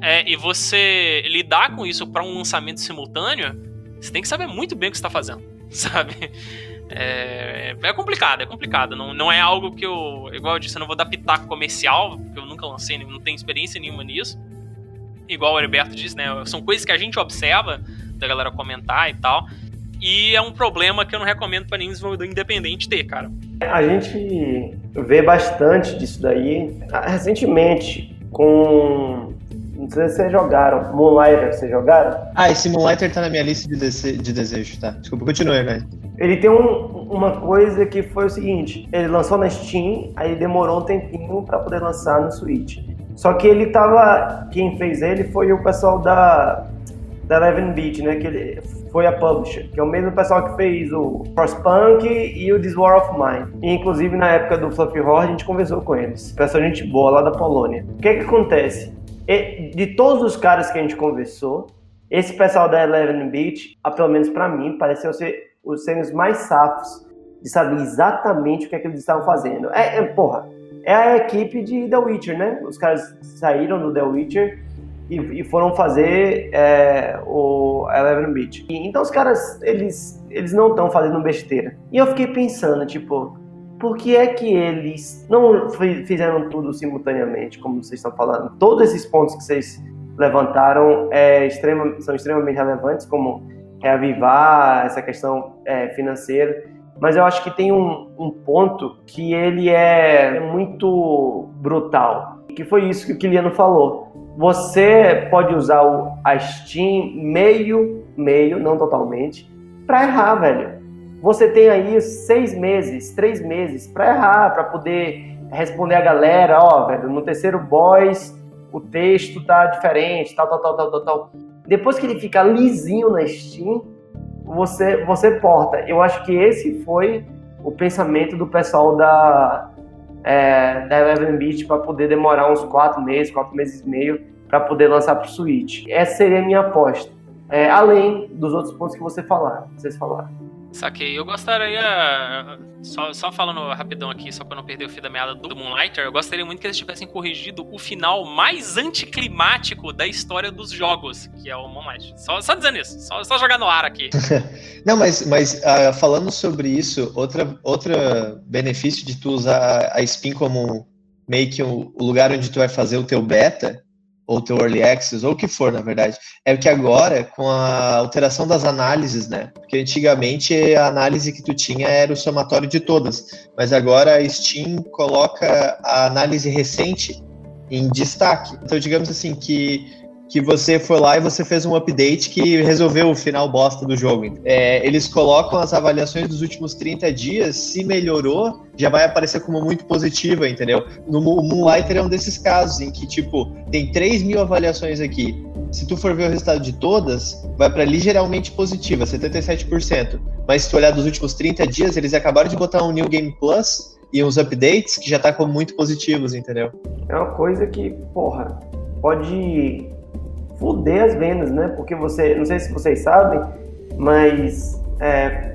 é, e você lidar com isso para um lançamento simultâneo, você tem que saber muito bem o que está fazendo, sabe? É, é, complicado, é complicado. Não, não é algo que eu, igual eu disse, eu não vou dar pitaco comercial, porque eu nunca lancei, não tenho experiência nenhuma nisso. Igual o Heriberto disse, né? São coisas que a gente observa da galera comentar e tal. E é um problema que eu não recomendo para nenhum desenvolvedor independente ter, cara. A gente vê bastante disso daí. Recentemente, com não sei se vocês jogaram. Moonlighter, vocês jogaram? Ah, esse Moonlighter tá na minha lista de, dese de desejos, tá? Desculpa, continue, velho. Ele tem um, uma coisa que foi o seguinte: ele lançou na Steam, aí demorou um tempinho para poder lançar no Switch. Só que ele tava. Quem fez ele foi o pessoal da, da Eleven Beat, né? Que ele foi a publisher, que é o mesmo pessoal que fez o Frostpunk e o This War of Mine. E, inclusive, na época do Fluffy Horror, a gente conversou com eles. Pessoal, gente boa lá da Polônia. O que que acontece? De todos os caras que a gente conversou, esse pessoal da Eleven Beach, pelo menos para mim, pareceu ser os serem mais safos de saber exatamente o que, é que eles estavam fazendo. É, é, porra, é a equipe de The Witcher, né? Os caras saíram do The Witcher e, e foram fazer é, o Eleven Beach. E, então os caras, eles, eles não estão fazendo besteira. E eu fiquei pensando, tipo, por que é que eles não fizeram tudo simultaneamente, como vocês estão falando? Todos esses pontos que vocês levantaram é, extrema, são extremamente relevantes, como reavivar essa questão é, financeira, mas eu acho que tem um, um, ponto que ele é muito brutal, que foi isso que o Kiliano falou. Você pode usar o, a Steam meio, meio, não totalmente, para errar, velho você tem aí seis meses, três meses para errar, para poder responder a galera, ó, velho, no terceiro boss o texto tá diferente, tal, tal, tal, tal, tal, tal. Depois que ele fica lisinho na Steam, você, você porta. Eu acho que esse foi o pensamento do pessoal da, é, da Eleven Beat para poder demorar uns quatro meses, quatro meses e meio para poder lançar para o Switch. Essa seria a minha aposta. É, além dos outros pontos que você falar, vocês falaram. Saquei. Eu gostaria, só, só falando rapidão aqui, só pra não perder o fio da meada do Moonlighter, eu gostaria muito que eles tivessem corrigido o final mais anticlimático da história dos jogos, que é o Moonlighter. Só, só dizendo isso, só, só jogar no ar aqui. não, mas, mas uh, falando sobre isso, outra, outra benefício de tu usar a Spin como meio que o, o lugar onde tu vai fazer o teu beta ou teu early access, ou o que for, na verdade, é que agora, com a alteração das análises, né? Porque antigamente a análise que tu tinha era o somatório de todas, mas agora a Steam coloca a análise recente em destaque. Então, digamos assim, que que você foi lá e você fez um update que resolveu o final bosta do jogo. É, eles colocam as avaliações dos últimos 30 dias, se melhorou, já vai aparecer como muito positiva, entendeu? No Moonlighter é um desses casos em que, tipo, tem 3 mil avaliações aqui. Se tu for ver o resultado de todas, vai para ligeiramente positiva, 77%. Mas se tu olhar dos últimos 30 dias, eles acabaram de botar um New Game Plus e uns updates que já tá como muito positivos, entendeu? É uma coisa que, porra, pode fuder as vendas, né? Porque você, não sei se vocês sabem, mas é,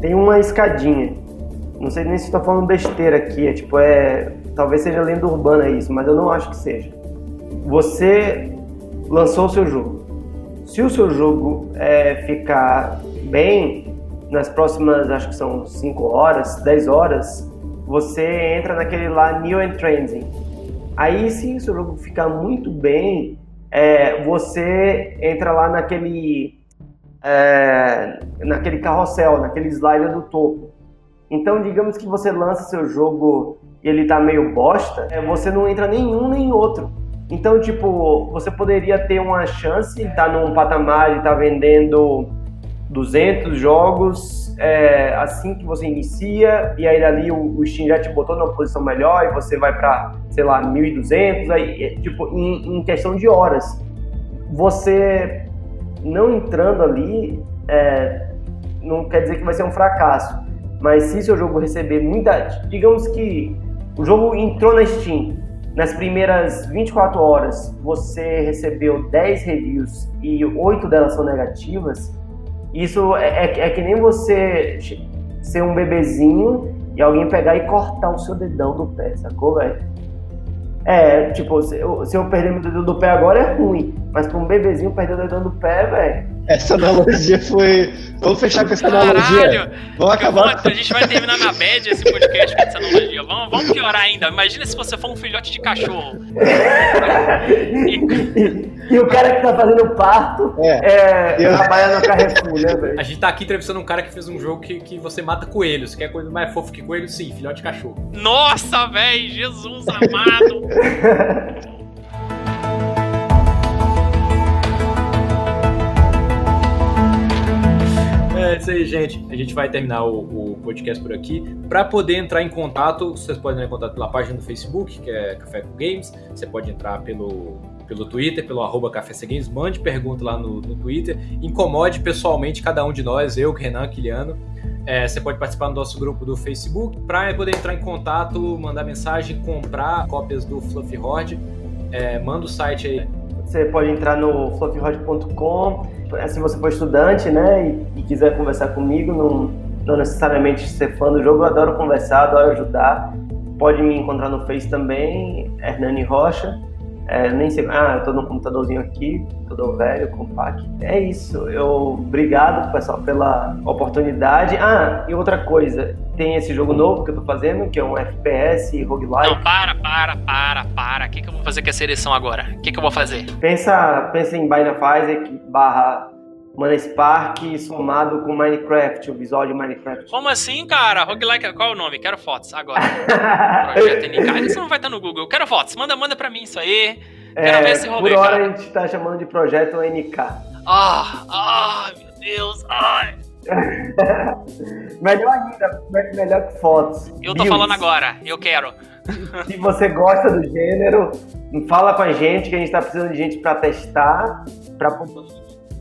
tem uma escadinha. Não sei nem se estou falando besteira aqui, é tipo, é. Talvez seja lenda urbana isso, mas eu não acho que seja. Você lançou o seu jogo. Se o seu jogo é, ficar bem nas próximas, acho que são 5 horas, 10 horas, você entra naquele lá New and Trending. Aí, se o seu jogo ficar muito bem, é, você entra lá naquele, é, naquele carrossel, naquele slider do topo. Então, digamos que você lança seu jogo e ele tá meio bosta, é, você não entra nenhum nem outro. Então, tipo, você poderia ter uma chance de estar tá num patamar de estar tá vendendo 200 jogos é, assim que você inicia, e aí dali o, o Steam já te botou numa posição melhor e você vai para, sei lá, 1.200, aí, é, tipo, em, em, questão de horas. Você não entrando ali, é, não quer dizer que vai ser um fracasso, mas se seu jogo receber muita. Digamos que o jogo entrou na Steam, nas primeiras 24 horas você recebeu 10 reviews e 8 delas são negativas, isso é, é, é que nem você ser um bebezinho e alguém pegar e cortar o seu dedão do pé, sacou, velho? É, tipo, se eu, se eu perder meu dedo do pé agora é ruim, mas pra um bebezinho perder o dedão do pé, velho. Essa analogia foi. Vamos fechar com essa analogia. Vamos acabar. Vamos, a gente vai terminar na bad esse podcast com essa analogia. Vamos, vamos piorar ainda. Imagina se você for um filhote de cachorro. e, e, o cara que tá fazendo parto é, é eu... trabalha no Carrefour, né, velho? A gente tá aqui entrevistando um cara que fez um jogo que, que você mata coelhos. Quer coisa mais fofa que coelho? Sim, filhote de cachorro. Nossa, velho, Jesus amado. É isso aí, gente. A gente vai terminar o, o podcast por aqui. Para poder entrar em contato, vocês podem entrar em contato pela página do Facebook, que é Café com Games. Você pode entrar pelo, pelo Twitter, pelo arroba Games. Mande pergunta lá no, no Twitter. Incomode pessoalmente cada um de nós, eu, Renan, Quiliano. É, você pode participar do nosso grupo do Facebook para poder entrar em contato, mandar mensagem, comprar cópias do Fluffy Horde. É, manda o site aí. Você pode entrar no fluffyhorde.com se você for estudante, né, e, e quiser conversar comigo, não, não, necessariamente ser fã do jogo, eu adoro conversar, adoro ajudar. Pode me encontrar no Face também, Hernani Rocha. É, nem sei, ah, eu tô no computadorzinho aqui, todo velho, compacto. É isso. Eu obrigado, pessoal, pela oportunidade. Ah, e outra coisa, tem esse jogo novo que eu tô fazendo, que é um FPS roguelike. Não, para, para, para, para. O que, que eu vou fazer com essa eleição agora? O que, que eu vou fazer? Pensa, pensa em Isaac barra Mana Spark somado com Minecraft, o visual de Minecraft. Como assim, cara? Roguelike, qual é o nome? Quero fotos, agora. Projeto NK. Isso não vai estar no Google. Quero fotos. Manda, manda pra mim isso aí. Quero é, ver esse rolê, Por hora cara. a gente tá chamando de Projeto NK. Ah, ah, meu Deus, ai. melhor ainda, melhor que fotos. Eu tô falando agora, eu quero. Se você gosta do gênero, fala com a gente que a gente tá precisando de gente pra testar, pra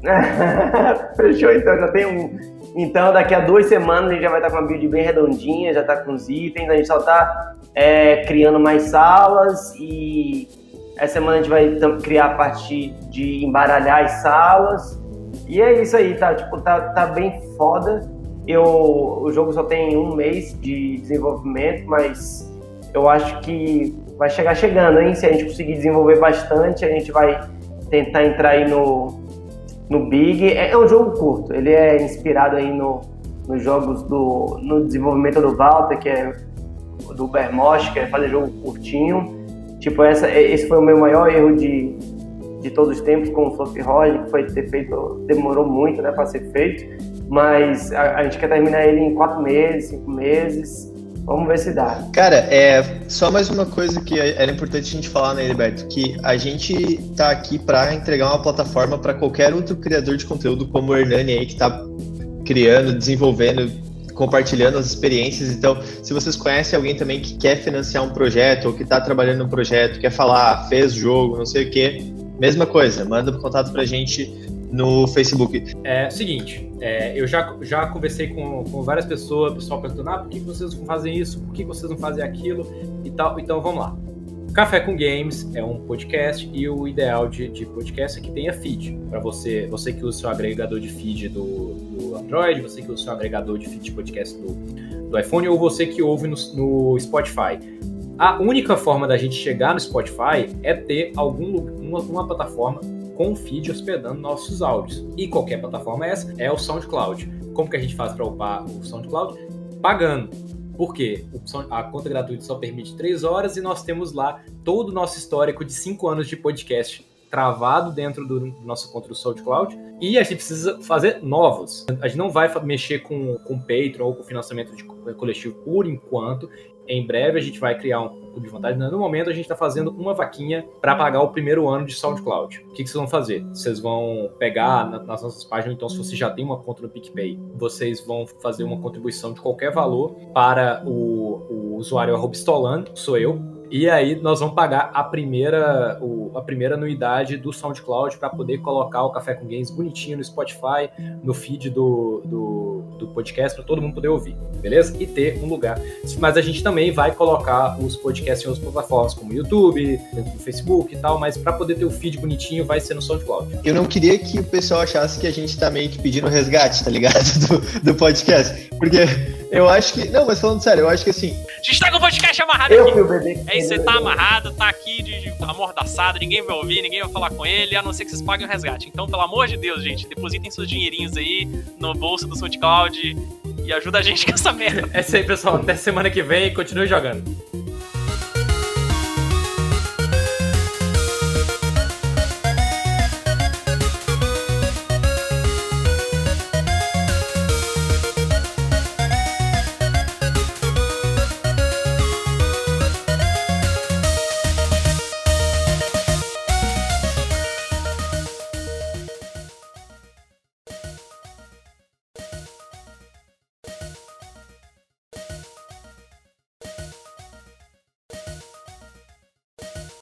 Fechou então, já tem um. Então daqui a duas semanas a gente já vai estar com uma build bem redondinha, já está com os itens, a gente só está é, criando mais salas e essa semana a gente vai criar a parte de embaralhar as salas. E é isso aí, tá? Tipo, tá, tá bem foda. Eu, o jogo só tem um mês de desenvolvimento, mas eu acho que vai chegar chegando, hein? Se a gente conseguir desenvolver bastante, a gente vai tentar entrar aí no, no Big. É, é, um jogo curto, ele é inspirado aí no, nos jogos do no desenvolvimento do Walter, que é do Bermosh, que é fazer jogo curtinho. Tipo, essa, esse foi o meu maior erro de, de todos os tempos com o Fluffy Rod, que foi ter feito, demorou muito né, para ser feito, mas a, a gente quer terminar ele em quatro meses, cinco meses. Vamos ver se dá. Cara, é só mais uma coisa que é, era importante a gente falar, né, Heriberto? Que a gente tá aqui para entregar uma plataforma para qualquer outro criador de conteúdo, como o Hernani aí, que tá criando, desenvolvendo, compartilhando as experiências. Então, se vocês conhecem alguém também que quer financiar um projeto ou que está trabalhando num projeto, quer falar, fez jogo, não sei o quê, mesma coisa, manda um contato pra gente no Facebook. É seguinte, é, eu já, já conversei com, com várias pessoas, o pessoal perguntando, ah, por que vocês não fazem isso? Por que vocês não fazem aquilo? E tal. Então vamos lá. Café com Games é um podcast e o ideal de, de podcast é que tenha feed. Para você, você que usa seu agregador de feed do, do Android, você que usa seu agregador de feed de podcast do, do iPhone ou você que ouve no, no Spotify. A única forma da gente chegar no Spotify é ter algum uma, uma plataforma com o feed hospedando nossos áudios. E qualquer plataforma essa é o SoundCloud. Como que a gente faz para upar o SoundCloud? Pagando. Por quê? A conta gratuita só permite 3 horas e nós temos lá todo o nosso histórico de 5 anos de podcast travado dentro do nosso conta do SoundCloud e a gente precisa fazer novos. A gente não vai mexer com, com Patreon ou com financiamento de coletivo por enquanto em breve a gente vai criar um clube de vantagem. No momento a gente está fazendo uma vaquinha para pagar o primeiro ano de SoundCloud. O que, que vocês vão fazer? Vocês vão pegar nas nossas páginas, então se você já tem uma conta no PicPay, vocês vão fazer uma contribuição de qualquer valor para o, o usuário Stolan, sou eu, E aí nós vamos pagar a primeira, o, a primeira anuidade do SoundCloud para poder colocar o Café com Games bonitinho no Spotify, no feed do, do, do podcast, para todo mundo poder ouvir, beleza? E ter um lugar. Mas a gente também vai colocar os podcasts em outras plataformas, como YouTube, dentro Facebook e tal, mas para poder ter o feed bonitinho vai ser no SoundCloud. Eu não queria que o pessoal achasse que a gente tá meio que pedindo resgate, tá ligado? Do, do podcast. Porque eu acho que. Não, mas falando sério, eu acho que assim. A gente tá com o podcast amarrado Eu aqui. fui o bebê. que É isso, você tá amarrado, tá aqui de, de amordaçado, ninguém vai ouvir, ninguém vai falar com ele, a não ser que vocês paguem o resgate. Então, pelo amor de Deus, gente, depositem seus dinheirinhos aí no bolso do SoundCloud e ajuda a gente com essa merda. É isso aí, pessoal. Até semana que vem e continue jogando.